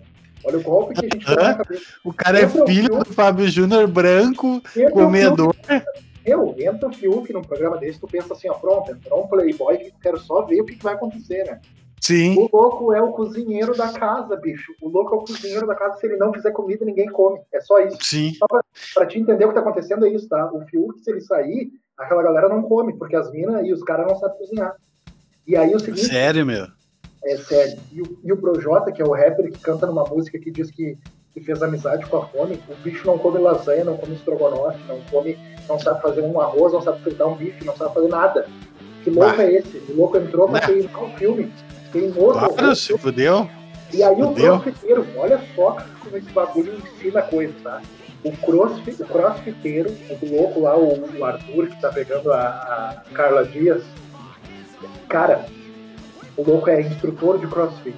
Olha o golpe que a gente toma na cabeça. O cara é filho do Fábio Júnior branco, comedor. Eu, entra o Fiuk num programa desse, tu pensa assim, ó, pronto, entrou um playboy que quero só ver o que, que vai acontecer, né? Sim. O louco é o cozinheiro da casa, bicho. O louco é o cozinheiro da casa. Se ele não fizer comida, ninguém come. É só isso. Sim. Só pra, pra te entender o que tá acontecendo é isso, tá? O Fiuk, se ele sair, aquela galera não come, porque as minas e os caras não sabem cozinhar. E aí o seguinte. Sério, meu? É sério. E o, e o Projota, que é o rapper que canta numa música que diz que, que fez amizade com a fome, o bicho não come lasanha, não come estrogonofe, não come, não sabe fazer um arroz, não sabe fritar um bife, não sabe fazer nada. Que louco é esse? O louco entrou pra Né? queimar o filme. Queimou o Claro, se fudeu. E aí o Fudeu. crossfiteiro, olha só como esse bagulho ensina coisa, tá? O, crossfit, o crossfiteiro, o louco lá, o, o Arthur, que tá pegando a, a Carla Dias, cara, o louco é instrutor de crossfit.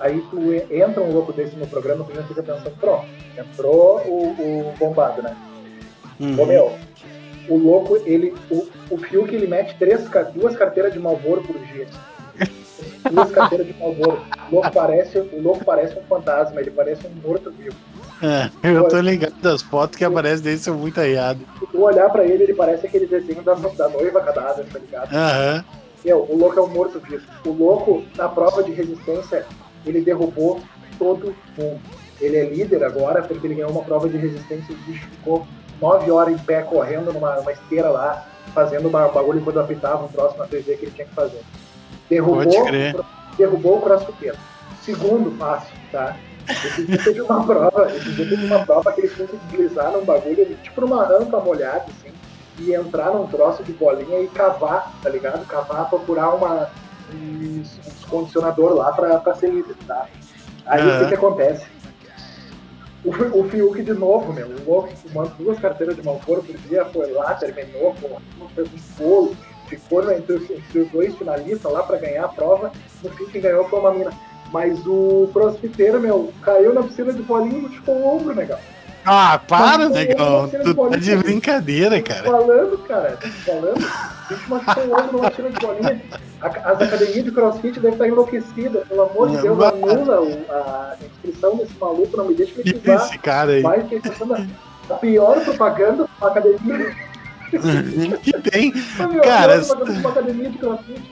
Aí tu entra um louco desse no programa, tu já fica pensando, pronto, entrou o, o bombado, né? Uhum. Ô meu, o louco, ele. O, o Fiuk ele mete três, duas carteiras de Malboro por dia. Duas carteiras de Malboro. O louco parece, o louco parece um fantasma, ele parece um morto-vivo. É, eu tô ligado das fotos que aparecem dele são muito arriadas. Se tu olhar pra ele, ele parece aquele desenho da, da noiva cadáver, tá ligado? Aham. Meu, o louco é um morto-vivo. O louco, na prova de resistência, ele derrubou todo mundo. Ele é líder agora porque ele ganhou uma prova de resistência e ficou nove horas em pé correndo numa, numa esteira lá, fazendo uma- um bagulho quando apitava um troço na TV que ele tinha que fazer. Derrubou, derrubou o crossfiteiro. Segundo passo, tá? Esse dia teve uma [laughs] prova, esse dia teve uma prova que ele tinha que deslizar num bagulho, tipo numa rampa molhada, assim, e entrar num troço de bolinha e cavar, tá ligado? Cavar, procurar uma, um, um condicionador lá pra, pra ser líder, tá? Aí o que, que acontece? O, o Fiuk de novo, meu, o louco fumando duas carteiras de Malboro por dia, foi lá, terminou, fez um bolo, ficou entre os, entre os dois finalistas lá pra ganhar a prova, no fim quem ganhou foi uma mina. Mas o crossfiteiro, meu, caiu na piscina de bolinha e machucou o ombro, negão. Ah, para, negão. Tu tá de brincadeira, cara. Falando, cara, falando. O bicho machucou o ombro numa tira de bolinha. A- As academias de crossfit devem estar enlouquecidas. Pelo amor de Deus, anula a inscrição desse maluco, não me deixa me Que pisar. esse cara aí. Vai que essa é a pior propaganda pra academia. que tem. Meu, Cara, a pior propaganda pra uma academia [laughs] de crossfit,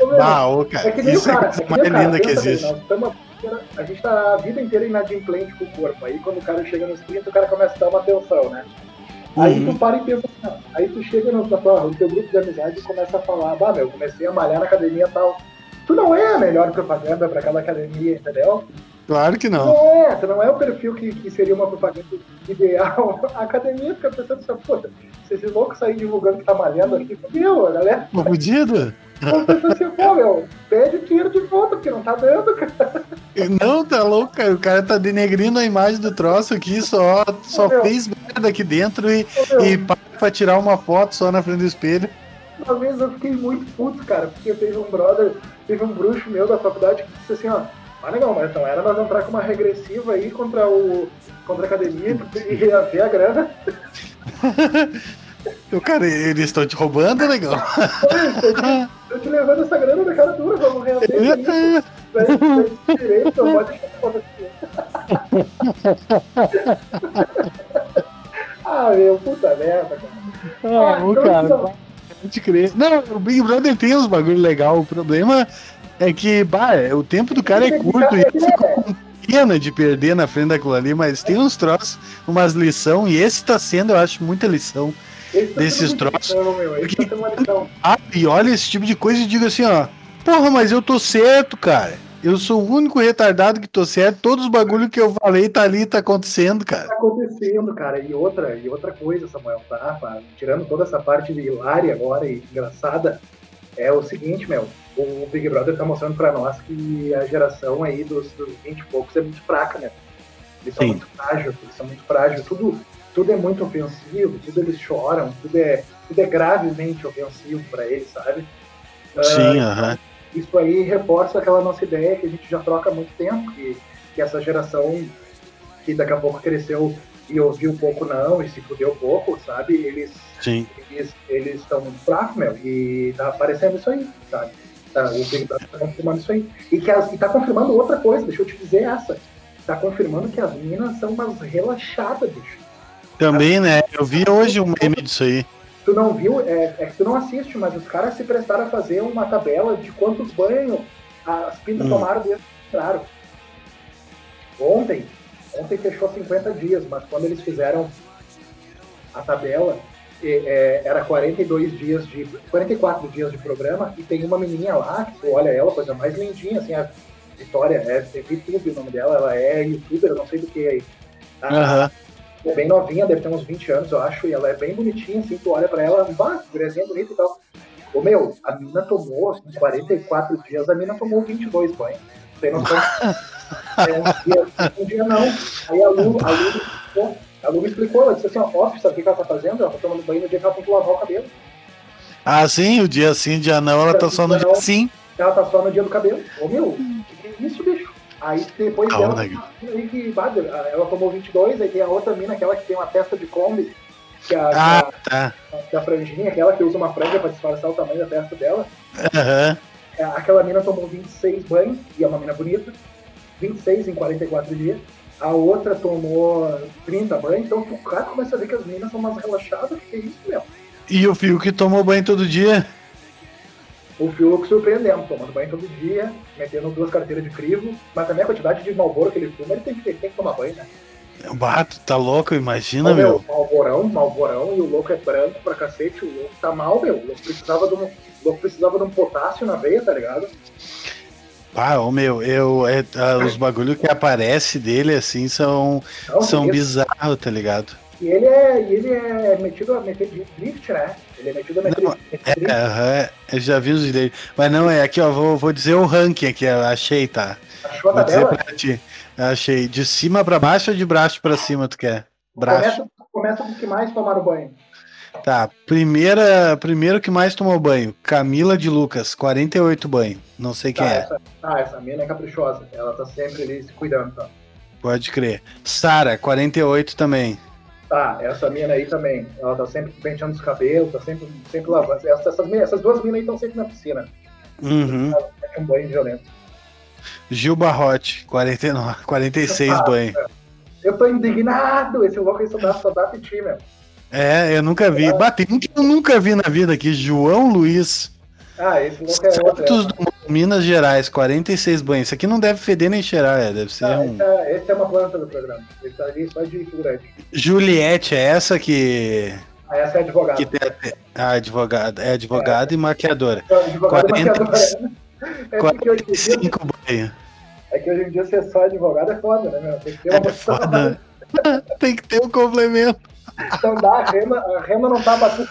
meu, Ah, ô, é cara. que nem Isso o cara, é a é coisa mais cara, linda que existe. nós tamo- a gente tá a vida inteira inadimplente com o corpo. Aí quando o cara chega nos 30, o cara começa a dar uma atenção, né? Aí Uhum. tu para e pensa assim, aí tu chega no, no teu grupo de amizade e começa a falar, bah, meu, comecei a malhar na academia e tal. Tu não é a melhor propaganda pra aquela academia, entendeu? Claro que não. Não é, tu não é o perfil que, que seria uma propaganda ideal. [laughs] A academia fica pensando assim, pô, se esse louco sair divulgando que tá malhando aqui, fudeu, galera Pô, Fudido. Assim, pô, meu, pede dinheiro de volta, porque não tá dando, cara. Não, tá louco, cara. O cara tá denegrindo a imagem do troço aqui, só, só Meu. fez merda aqui dentro e, meu, e para pra tirar uma foto só na frente do espelho. Uma vez eu fiquei muito puto, cara, porque teve um brother, teve um bruxo meu da faculdade que disse assim, ó, ah legal, mas então era nós entrar com uma regressiva aí contra o. contra a academia e [laughs] reaver a grana. [laughs] O cara, eles estão te roubando, legal. [laughs] Eu tô- Eu levando essa grana da cara dura, vamos reaver isso aí. Daí, daí, direito, pode deixar acontecer. [laughs] ah, meu, puta merda, cara. Ah, o então, cara, então, pode crer. Não, o Big Brother tem uns bagulho legal. O problema é que, bah, o tempo do cara é curto e ele ficou com pena de perder na frente daquilo ali, mas tem uns troços, umas lição, e esse tá sendo, eu acho, muita lição. Tá desses troços. esse tá. Ah, e olha esse tipo de coisa e diga assim, ó, porra, mas eu tô certo, cara. Eu sou o único retardado que tô certo. Todos os bagulho que eu falei tá ali, tá acontecendo, cara. tá acontecendo, cara. E outra, e outra coisa, Samuel, tá? Pá, Tirando toda essa parte de hilária agora e engraçada, é o seguinte, meu, o Big Brother tá mostrando pra nós que a geração aí dos, dos 20 e poucos é muito fraca, né? Eles são Sim. muito frágeis, eles são muito frágeis, tudo, tudo é muito ofensivo, tudo eles choram, tudo é, tudo é gravemente ofensivo pra eles, sabe? Sim, aham. isso aí reforça aquela nossa ideia que a gente já troca há muito tempo, que, que essa geração que daqui a pouco cresceu e ouviu pouco não e se fudeu pouco, sabe? Eles Sim. eles eles estão muito fracos, meu, e tá aparecendo isso aí, sabe? Tá, o Big Brother tá confirmando isso aí. E, que as, e tá confirmando outra coisa, deixa eu te dizer essa. Tá confirmando que as minas são umas relaxadas, bicho. Também, né? Eu vi hoje um meme disso aí. Tu não viu, é, é que tu não assiste, mas os caras se prestaram a fazer uma tabela de quantos banhos As pintas Hum. tomaram desde que entraram. Ontem, ontem fechou 50 dias, mas quando eles fizeram a tabela, e, é, era 42 dias de. 44 dias de programa e tem uma menininha lá, que tu olha ela, coisa mais lindinha, assim, a Vitória, é, é VTube o nome dela, ela é youtuber, eu não sei do que aí. Tá? É bem novinha, deve ter uns 20 anos, eu acho, e ela é bem bonitinha, assim, tu olha pra ela, bah, guriazinha bonita e tal. Ô meu, a mina tomou, em 44 dias, a mina tomou 22 banhos. Tem noção? [laughs] é, um, dia, um dia não. Aí a Lu, a Lu, explicou, a Lu explicou, ela disse assim, ó, ó, sabe o que ela tá fazendo? Ela tá tomando banho no dia que ela tem que lavar o cabelo. Ah, sim, o dia sim, dia não, ela tá só no dia sim. Ela tá só no dia do cabelo. Ô meu, que que é isso, bicho? Aí depois Calma, dela, né? aí que, ela tomou 22, aí tem a outra mina, aquela que tem uma testa de Kombi, que a, Ah, tá. que a, que a franjinha, aquela que usa uma franja pra disfarçar o tamanho da testa dela. É, Aquela mina tomou 26 banhos, e é uma mina bonita, 26 em 44 dias. A outra tomou 30 banhos, então o cara começa a ver que as meninas são mais relaxadas, que é isso mesmo. E o Fio que tomou banho todo dia? O Fiuk surpreendendo, tomando banho todo dia, metendo duas carteiras de crivo, mas também a quantidade de malboro que ele fuma, ele tem que, tem que tomar banho, né? Bato, tá louco, imagina, Ô, meu. Malborão, malborão, e o louco é branco pra cacete, o louco tá mal, meu. O louco precisava de um, louco precisava de um potássio na veia, tá ligado? Ah, ô meu, eu, é, ah, os bagulho que aparece dele, assim, são, Não, são bizarros, tá ligado? E ele é, ele é metido a meter de drift, né? Ele é metido a meter, Não, É, drift. aham, eu já vi os dele. Mas não, é aqui, ó, vou, vou dizer o ranking aqui, achei, tá? Achou a Vou tabela? pra ti. Achei. De cima pra baixo ou de braço pra cima, tu quer? Braço. Começa, começa com o que mais tomaram banho. Tá, primeira, primeiro que mais tomou banho, Camila de Lucas, 48 banho. Não sei quem Tá, é, essa, ah, essa mina é caprichosa. Ela tá sempre ali se cuidando, tá? pode crer. Sara, 48 também. Tá, essa mina aí também. Ela tá sempre penteando os cabelos, tá sempre, sempre lavando. Essas, essas, essas duas minas aí estão sempre na piscina. Uhum. É um banho violento. Gil Barrote, 49, 46 Ah, banho. Eu tô indignado! Esse louco aí só dá, só dá piti, meu. É, eu nunca vi. Batei um que eu nunca vi na vida aqui, João Luiz. Ah, esse louco é outro. Santos do Minas Gerais, 46 banhos. Isso aqui não deve feder nem cheirar, é, deve ser Ah, um. esse, é, é uma planta do programa. Ele tá ali só de figurante. Juliette, é essa que. Ah, essa é advogada. que tem a, advogada. É advogada e maquiadora. Advogada 40, maquiadora. É que, hoje em dia, 45 banho. é que hoje em dia ser só advogado é foda, né, meu? Tem que ter uma É foda. [laughs] Tem que ter um complemento. Então dá, a rema, a rema não tá batendo.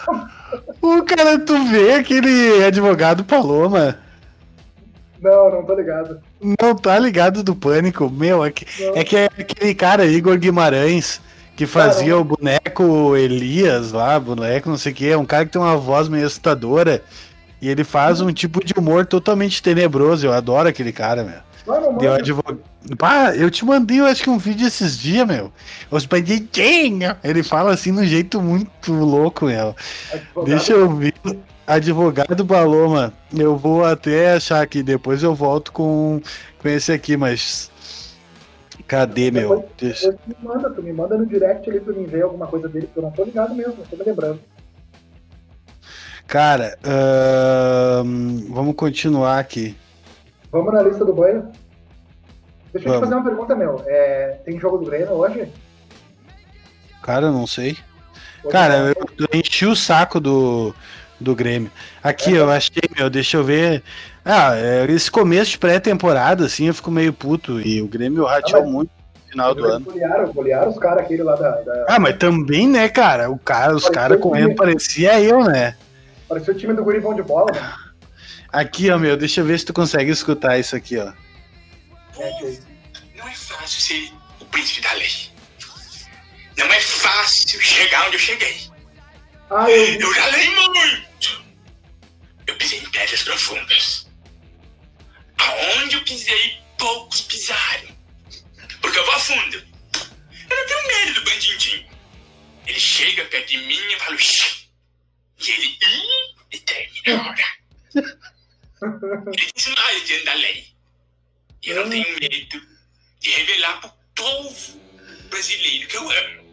O cara, tu vê aquele advogado Paloma. Não, não tô ligado. Não tá ligado do pânico? Meu, é que Não. é, que é aquele cara, Igor Guimarães, que fazia o boneco Elias lá, boneco não sei o que, é um cara que tem uma voz meio assustadora. E ele faz um tipo de humor totalmente tenebroso. Eu adoro aquele cara, meu. Deu mano. advogado. Pá, eu te mandei, eu acho que um vídeo esses dias, meu. Os bandidinhos. Ele fala assim de um jeito muito louco, meu. Advogado, Deixa eu ver. Advogado Paloma. Eu vou até achar aqui, depois eu volto com, com esse aqui, mas. Cadê, meu? Tu me manda, tu me manda no direct ali pra mim ver alguma coisa dele, porque eu não tô ligado mesmo, não tô me lembrando. Cara, vamos continuar aqui. Vamos na lista do banho. Deixa eu te Vamos. fazer uma pergunta, meu. É, tem jogo do Grêmio hoje? Cara, eu não sei. Hoje Cara, eu, eu enchi o saco do, do Grêmio. Aqui, eu achei, meu, deixa eu ver. Ah, é, esse começo de pré-temporada, assim, eu fico meio puto. E o Grêmio rateou Ah, muito no final do ano. Golearam, golearam os caras aquele lá da. da... Ah, mas também, né, cara? O cara os caras correndo parecia eu, né? Parecia o time do Guribão de bola, né? Aqui, ó, meu, deixa eu ver se tu consegue escutar isso aqui, ó. É, Não é fácil ser o príncipe da lei. Não é fácil chegar onde eu cheguei. Ah, eu. Eu já lei muito. Eu pisei em pedras profundas. Aonde eu pisei, poucos pisaram. Porque eu vou a fundo. Eu não tenho medo do bandidinho. Ele chega perto de mim e fala, "Shh." E ele, e termina a hora. Ele desmaia diante da lei. E eu não tenho medo de revelar pro povo brasileiro que eu amo.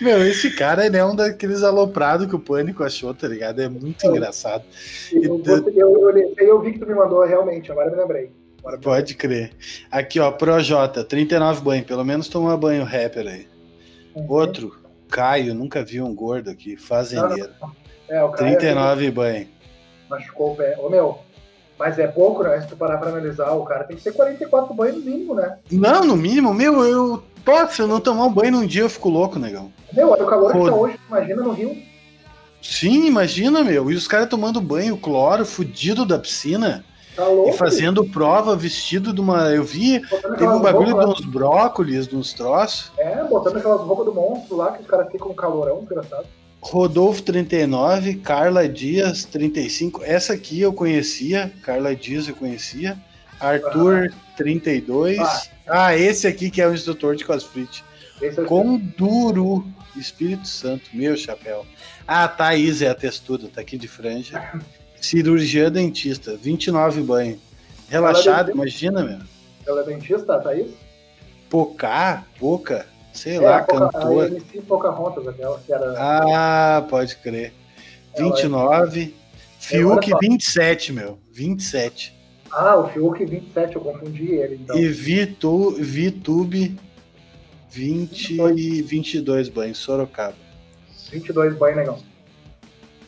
Meu, esse cara ele é um daqueles aloprados que o Pânico achou, tá ligado? É muito engraçado. Eu, eu, eu, eu, vi que tu me mandou realmente, agora me lembrei. Agora me Pode crer. Aqui, ó, Projota, 39 banho. Pelo menos toma banho rapper aí. lembrei. Outro, Caio, nunca vi um gordo aqui, fazendeiro. É, o cara 39 banho. machucou o pé. Ô, meu, mas é pouco, né? Se tu parar pra analisar, o cara tem que ser 44 banhos no mínimo, né? Não, no mínimo, meu, eu. Pô, se eu não tomar um banho num dia, eu fico louco, negão. Meu, olha o calor que Foda. tá hoje, imagina no Rio. Sim, imagina, meu. E os caras tomando banho, cloro, fudido da piscina. Tá louco. E fazendo prova vestido de uma. Eu vi, teve um bagulho de uns brócolis, de uns troços. É, botando aquelas roupas do monstro lá, que os caras ficam com calorão, desgraçado. Rodolfo 39, Carla Dias 35. Essa aqui eu conhecia, Carla Dias eu conhecia. Arthur 32. Ah. Ah, esse aqui que é o instrutor de. Esse é o Conduro, Espírito Santo, meu chapéu. Ah, Thaís é a textura, tá aqui de franja. [laughs] Cirurgia dentista, 29 banho. Relaxado, Ela imagina, meu. Ela é dentista, Thaís? Pocá, Poca, sei É, lá, a, Poca, a cantor. MC Pocahontas, aquela que era. Ah, pode crer. Ela é- 29. Fiuk só. 27, meu. 27. Ah, o Fiuk 27, eu confundi ele, então. E Vitu, Vitube 20 e 22 banhos, Sorocaba. 22 banhos, negão.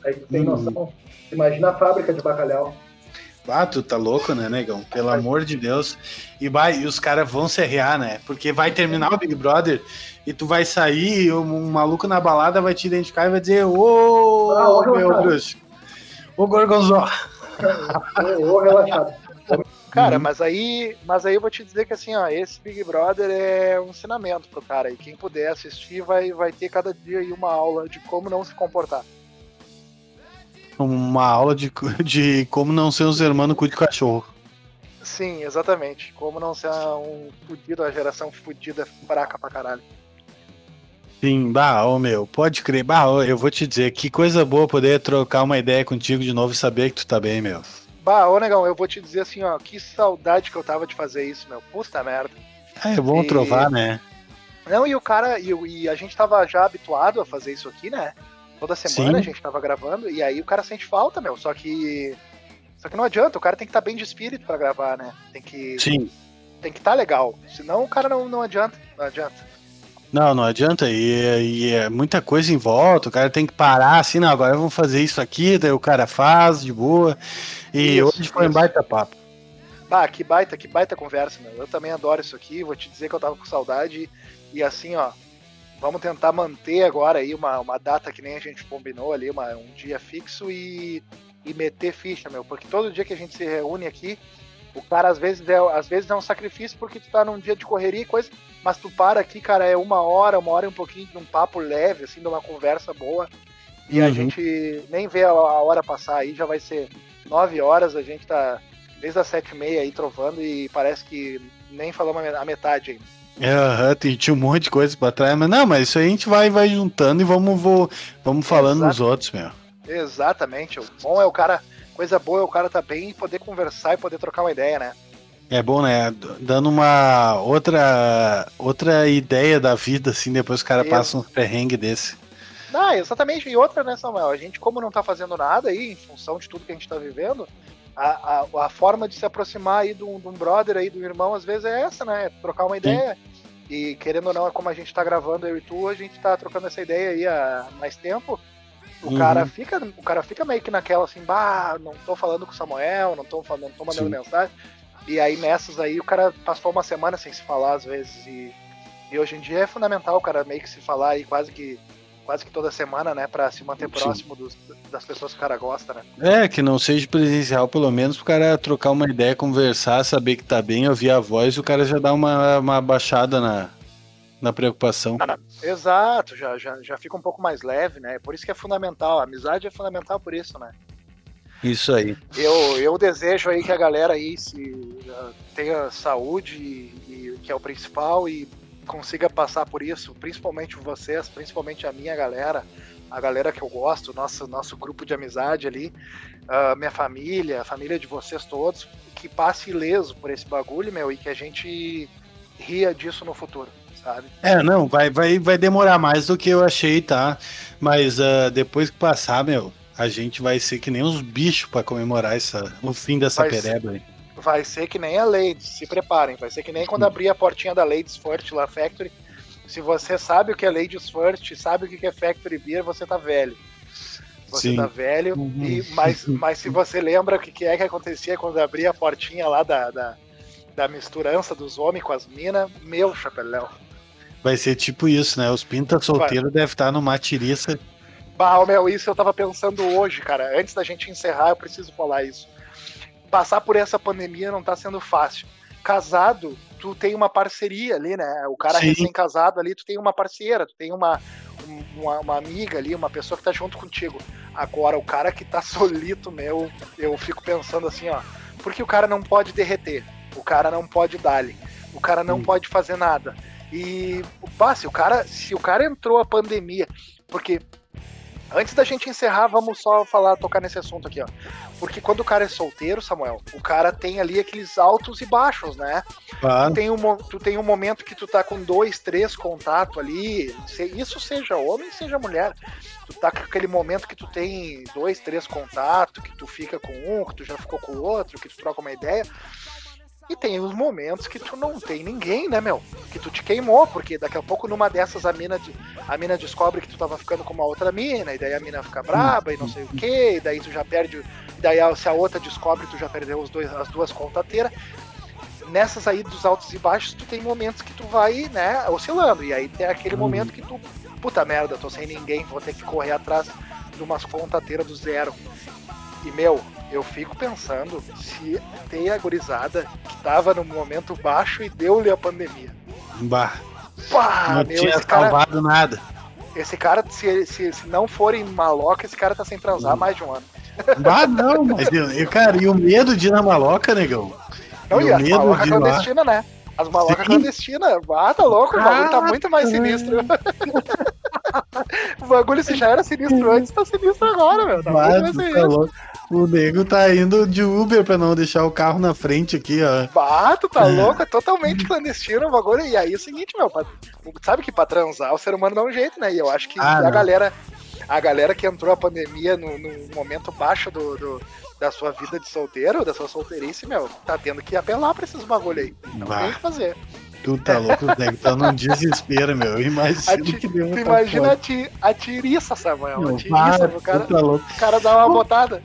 Aí tu tem Hum. noção. Imagina a fábrica de bacalhau. Ah, tu tá louco, né, negão? Pelo amor de Deus. E, vai, e os caras vão se arrear, né? Porque vai terminar o Big Brother e tu vai sair, um, um maluco na balada vai te identificar e vai dizer: Ô, Ah, ô, meu bruxo. Ô, Gorgonzola. Ô, relaxado. Cara, Uhum. mas aí, mas aí eu vou te dizer que assim, ó, esse Big Brother é um ensinamento pro cara. E quem puder assistir vai, vai ter cada dia aí uma aula de como não se comportar. Uma aula de, de como não ser um ser humano cu de cachorro. Sim, exatamente. Como não ser um fudido, a geração fudida, fraca pra caralho. Sim, bah, ô meu, pode crer. Bah, ô, eu vou te dizer, que coisa boa poder trocar uma ideia contigo de novo e saber que tu tá bem, meu. Bah, ô negão, eu vou te dizer assim, ó, que saudade que eu tava de fazer isso, meu. Puta merda. Ah, é bom E- trovar, né? Não, e o cara, e, e a gente tava já habituado a fazer isso aqui, né? Toda semana Sim. a gente tava gravando, e aí o cara sente falta, meu. Só que. Só que não adianta, o cara tem que estar bem de espírito pra gravar, né? Tem que Sim. tem que estar legal. Senão o cara não, não adianta. Não adianta. Não, não adianta. E, e é muita coisa em volta. O cara tem que parar assim, não, agora vamos fazer isso aqui, daí o cara faz de boa. E Isso, hoje foi um baita papo. Bah, que baita, que baita conversa, meu. Eu também adoro isso aqui. Vou te dizer que eu tava com saudade. E assim, ó. Vamos tentar manter agora aí uma, uma data que nem a gente combinou ali, uma, um dia fixo e, e meter ficha, meu. Porque todo dia que a gente se reúne aqui, o cara às vezes é, às vezes é um sacrifício porque tu tá num dia de correria e coisa, mas tu para aqui, cara, é uma hora, uma hora e um pouquinho de um papo leve, assim, de uma conversa boa. E a Uhum. gente nem vê a, a hora passar aí, já vai ser nove horas, a gente tá desde as sete e meia aí trovando e parece que nem falamos a me- a metade ainda. Aham, tem- tinha um monte de coisa pra trás, mas não, mas isso aí a gente vai, vai juntando e vamos, vou, vamos falando Exato. nos outros, meu. Exatamente. O bom é o cara, coisa boa é o cara tá bem e poder conversar e poder trocar uma ideia, né? É bom, né? Dando uma outra outra ideia da vida, assim, depois o cara passa um perrengue desse. Não, exatamente. E outra, né, Samuel? A gente, como não tá fazendo nada aí, em função de tudo que a gente tá vivendo, a, a, a forma de se aproximar aí de um, de um brother aí, do irmão, às vezes é essa, né? Trocar uma ideia. E querendo ou não, como a gente tá gravando eu e tu, a gente tá trocando essa ideia aí há mais tempo. O Uhum. cara fica, o cara fica meio que naquela assim, bah, não tô falando com o Samuel, não tô falando, não tô mandando Sim. mensagem. E aí nessas aí o cara passou uma semana sem se falar às vezes e, e hoje em dia é fundamental o cara meio que se falar aí quase que quase que toda semana, né, Pra se manter próximo dos- das pessoas que o cara gosta, né? É, que não seja presencial, pelo menos, pro cara trocar uma ideia, conversar, saber que tá bem, ouvir a voz, e o cara já dá uma, uma baixada na, na preocupação. Exato, já, já, já fica um pouco mais leve, né? Por isso que é fundamental, a amizade é fundamental por isso, né? Isso aí. Eu, eu desejo aí que a galera aí se uh, tenha saúde e, e que é o principal e consiga passar por isso, principalmente vocês, principalmente a minha galera, a galera que eu gosto, nosso nosso grupo de amizade ali, uh, minha família, a família de vocês todos, que passe ileso por esse bagulho, meu, e que a gente ria disso no futuro, sabe? É, não, vai, vai, vai demorar mais do que eu achei, tá? Mas uh, depois que passar, meu, a gente vai ser que nem uns bichos pra comemorar essa, o fim dessa Vai pereba aí. Vai ser que nem a Ladies, se preparem. Vai ser que nem quando abrir a portinha da Ladies First lá, Factory. Se você sabe o que é Ladies First, sabe o que é Factory Beer, você tá velho. Você Sim. tá velho, Uhum. e, mas, [laughs] mas se você lembra o que é que acontecia quando abria a portinha lá da, da, da misturança dos homens com as minas, meu chapéu. Vai ser tipo isso, né? Os pintas solteiros devem estar numa tiriça. Bah, meu, isso eu tava pensando hoje, cara. Antes da gente encerrar, eu preciso falar isso. Passar por essa pandemia não tá sendo fácil. Casado, tu tem uma parceria ali, né? O cara recém-casado ali, tu tem uma parceira, tu tem uma, um- uma, uma amiga ali, uma pessoa que tá junto contigo. Agora, o cara que tá [laughs] solito, meu, eu fico pensando assim, ó. Porque o cara não pode derreter, o cara não pode dar-lhe, o cara não Hum. pode fazer nada. E, pá, se o cara, se o cara entrou a pandemia, porque Antes da gente encerrar, vamos só falar, tocar nesse assunto aqui, ó. Porque quando o cara é solteiro, Samuel, o cara tem ali aqueles altos e baixos, né? Claro. Tu tem um, tu tem um momento que tu tá com dois, três contatos ali, isso seja homem, seja mulher. Tu tá com aquele momento que tu tem dois, três contatos, que tu fica com um, que tu já ficou com o outro, que tu troca uma ideia. E tem os momentos que tu não tem ninguém, né, meu? Que tu te queimou, porque daqui a pouco numa dessas a mina, de- a mina descobre que tu tava ficando com uma outra mina, e daí a mina fica braba e não sei o que, e daí tu já perde. E daí se a outra descobre, tu já perdeu os dois, as duas contateiras. Nessas aí dos altos e baixos, tu tem momentos que tu vai, né, oscilando. E aí tem aquele momento que tu, puta merda, tô sem ninguém, vou ter que correr atrás de umas contateiras do zero. E, meu, eu fico pensando se tem a gurizada que tava no momento baixo e deu-lhe a pandemia. Bah, Pá, não meu, tinha esse cara, salvado nada. esse cara se, se, se não forem maloca, esse cara tá sem transar há Hum. mais de um ano. Bah, não, mas eu, eu- cara, e o medo de ir na maloca, negão? Não, E e o as medo malocas de ir lá? clandestinas, né? As malocas Sim. clandestinas. Ah, tá louco, o bagulho tá muito mais sinistro. [laughs] o bagulho, se já era sinistro antes, tá sinistro agora, meu. Tá tu tá louco. O nego tá indo de Uber pra não deixar o carro na frente aqui, ó. Bah, tu tá É. louco, é totalmente clandestino o bagulho. E aí é o seguinte, meu, pra- sabe que pra transar o ser humano dá um jeito, né? E eu acho que Ah, a não. galera. A galera que entrou a pandemia no, no momento baixo do, do- da sua vida de solteiro, da sua solteirice, meu, tá tendo que apelar pra esses bagulho aí. Não Bah. tem o que fazer. Tu tá louco, o nego tá num desespero, meu. Eu A ti- que deu tu imagina a, ti, a tiriça, Samuel. A tiriça, o cara, tá louco. o cara dá uma botada.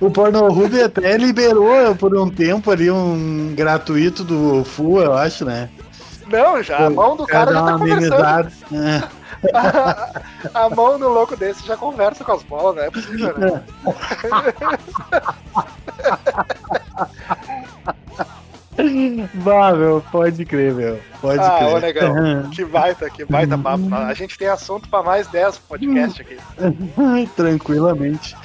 O Pornhub até liberou por um tempo ali um gratuito do Full, eu acho, né? Não, já, a mão do cara já tá uma conversando. A, [laughs] a mão do louco desse já conversa com as bolas, não é possível, né? Bah, meu, pode crer, meu. Pode Ah, crer. ô negão, [laughs] que baita, que baita papo. A gente tem assunto pra mais 10 podcast aqui. [laughs] Tranquilamente.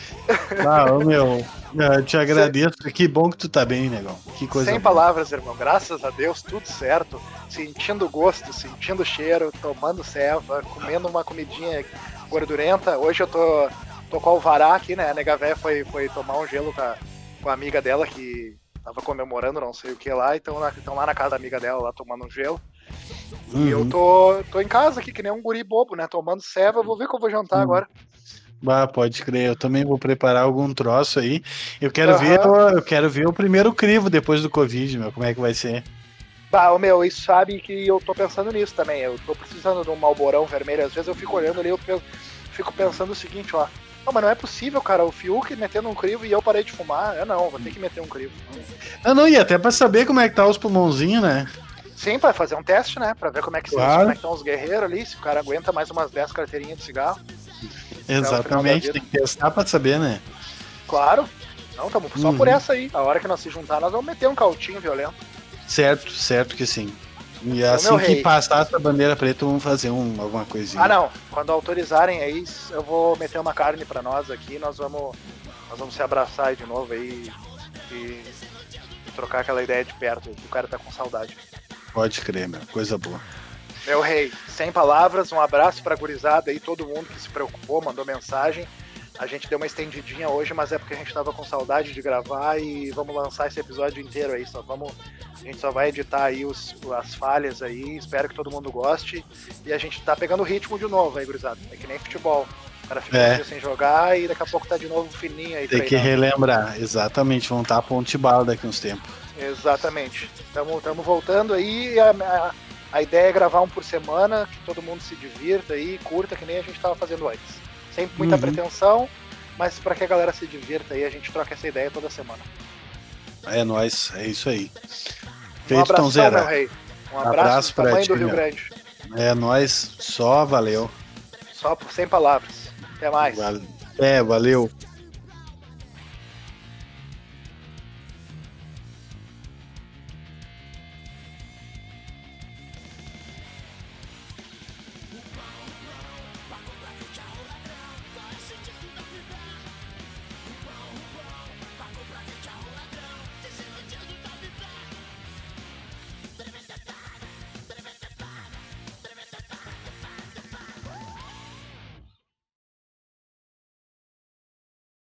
Ah, ô, meu, eu te agradeço. Que bom que tu tá bem, negão. Que coisa Sem boa. palavras, irmão. Graças a Deus, tudo certo. Sentindo gosto, sentindo cheiro, tomando ceva, comendo uma comidinha gordurenta. Hoje eu tô, tô com o Alvará aqui, né? A nega véia foi, foi tomar um gelo com a, com a amiga dela que tava comemorando não sei o que lá. Então estão lá na casa da amiga dela, lá tomando um gelo. E eu Uhum. tô, tô em casa aqui, que nem um guri bobo, né? Tomando ceva. Vou ver o que eu vou jantar Uhum. agora. Bah, pode crer. Eu também vou preparar algum troço aí. Eu quero Aham. ver, eu quero ver o primeiro crivo depois do Covid, meu. Como é que vai ser? Bah, meu, isso sabe que eu tô pensando nisso também. Eu tô precisando de um malborão vermelho. Às vezes eu fico olhando ali, eu fico pensando o seguinte, ó. Não, mas não é possível, cara. O Fiuk metendo um crivo e eu parei de fumar. Eu não, vou ter que meter um crivo. Ah, não, e até pra saber como é que tá os pulmãozinhos, né? Sim, pra fazer um teste, né? Pra ver como é que, Claro. como é que estão os guerreiros ali, se o cara aguenta mais umas 10 carteirinhas de cigarro. Exatamente, tem que testar pra saber, né? Claro. Não, tamo só Uhum. por essa aí. A hora que nós se juntar, nós vamos meter um cautinho violento. Certo, certo que sim. E assim que rei. passar essa bandeira preta, vamos fazer um, alguma coisinha. Ah, não. Quando autorizarem aí, eu vou meter uma carne pra nós aqui. Nós vamos, nós vamos se abraçar aí de novo aí e, e trocar aquela ideia de perto. O cara tá com saudade. Pode crer, meu. Coisa boa. Meu rei, sem palavras, um abraço pra gurizada aí, todo mundo que se preocupou, mandou mensagem. A gente deu uma estendidinha hoje, mas é porque a gente tava com saudade de gravar e vamos lançar esse episódio inteiro aí. Só vamos, a gente só vai editar aí os, as falhas aí. Espero que todo mundo goste. E a gente tá pegando ritmo de novo aí, gurizada. É que nem futebol. O cara fica É. um sem jogar e daqui a pouco tá de novo fininho aí. Tem que relembrar, exatamente. Vão estar a ponte bala daqui uns tempos. Exatamente. Estamos voltando aí. e A, a, a ideia é gravar um por semana, que todo mundo se divirta aí, curta, que nem a gente estava fazendo antes. Sem muita Uhum. pretensão, mas para que a galera se divirta aí, a gente troca essa ideia toda semana. É nóis, é isso aí. um Feito, abração, Tonzeira. meu rei. Um abraço, Abraço pra tamanho ti, do Rio meu. Grande. É nóis, só valeu. Só por sem palavras. Até mais. Vale- É, valeu.